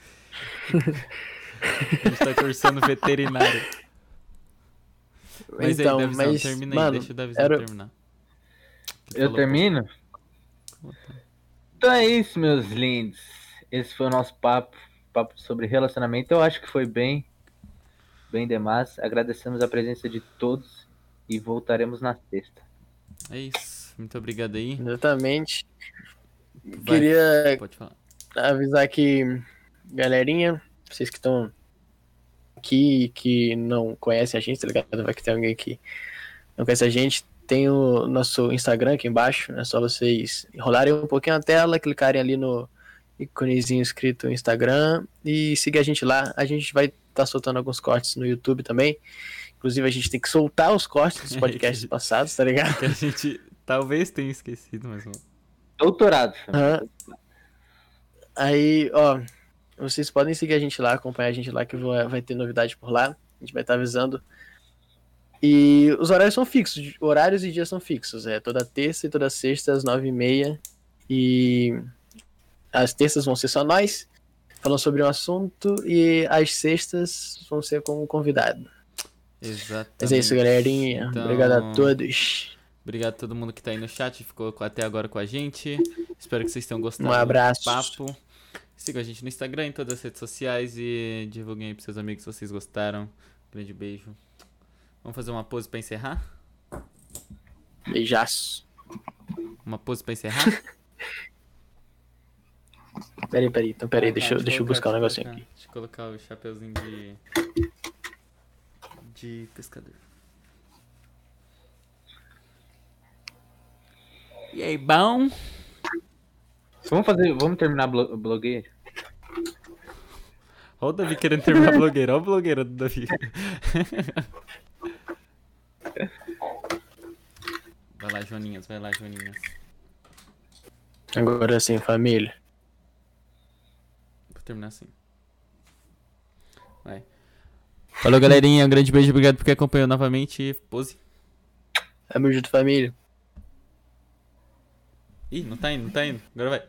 A gente tá cursando veterinário. Mas então, aí, Davizão, mas, termina aí, mano, deixa o Davizão era- terminar. Eu falou termino? Então é isso, meus lindos. Esse foi o nosso papo, papo sobre relacionamento. Eu acho que foi bem, bem demais. Agradecemos a presença de todos e voltaremos na sexta. É isso. Muito obrigado aí. Exatamente. Vai, Queria Pode falar. avisar que, galerinha, vocês que estão aqui que não conhecem a gente, tá ligado? Vai que tem alguém que não conhece a gente. Tem o nosso Instagram aqui embaixo. É só vocês enrolarem um pouquinho a tela, clicarem ali no íconezinho escrito Instagram e seguir a gente lá. A gente vai estar soltando alguns cortes no YouTube também. Inclusive, a gente tem que soltar os cortes dos podcasts passados, tá ligado? Que a gente talvez tenha esquecido, mas. Doutorado. Aham. Aí, ó, vocês podem seguir a gente lá, acompanhar a gente lá, que vai vai ter novidade por lá. A gente vai estar avisando. E os horários são fixos, horários e dias são fixos. É toda terça e toda sexta, às nove e meia. E as terças vão ser só nós, falando sobre um assunto, e as sextas vão ser com um convidado. Exatamente. Mas é isso, galerinha. Então, Obrigado a todos. Obrigado a todo mundo que tá aí no chat, ficou até agora com a gente. Espero que vocês tenham gostado Um abraço. do papo. Sigam a gente no Instagram, em todas as redes sociais e divulguem aí pros seus amigos se vocês gostaram. Grande beijo. Vamos fazer uma pose pra encerrar? Beijaço. Uma pose pra encerrar? Peraí, peraí. Então, peraí, deixa, eu- Ah, deixa eu buscar um negocinho colocar. aqui. Deixa eu colocar o chapeuzinho de. de pescador. E aí, bom? Vamos fazer. Vamos terminar blo blogueiro? Olha o Davi querendo terminar a blogueira. Olha a blogueira do Davi. Vai lá, Joaninhas. Vai lá, Joaninhas. Agora sim, família. Vou terminar assim. Vai. Falou, galerinha. Um grande beijo. Obrigado por que acompanhou novamente. Pose. Tamo junto, família. Ih, não tá indo, não tá indo. Agora vai.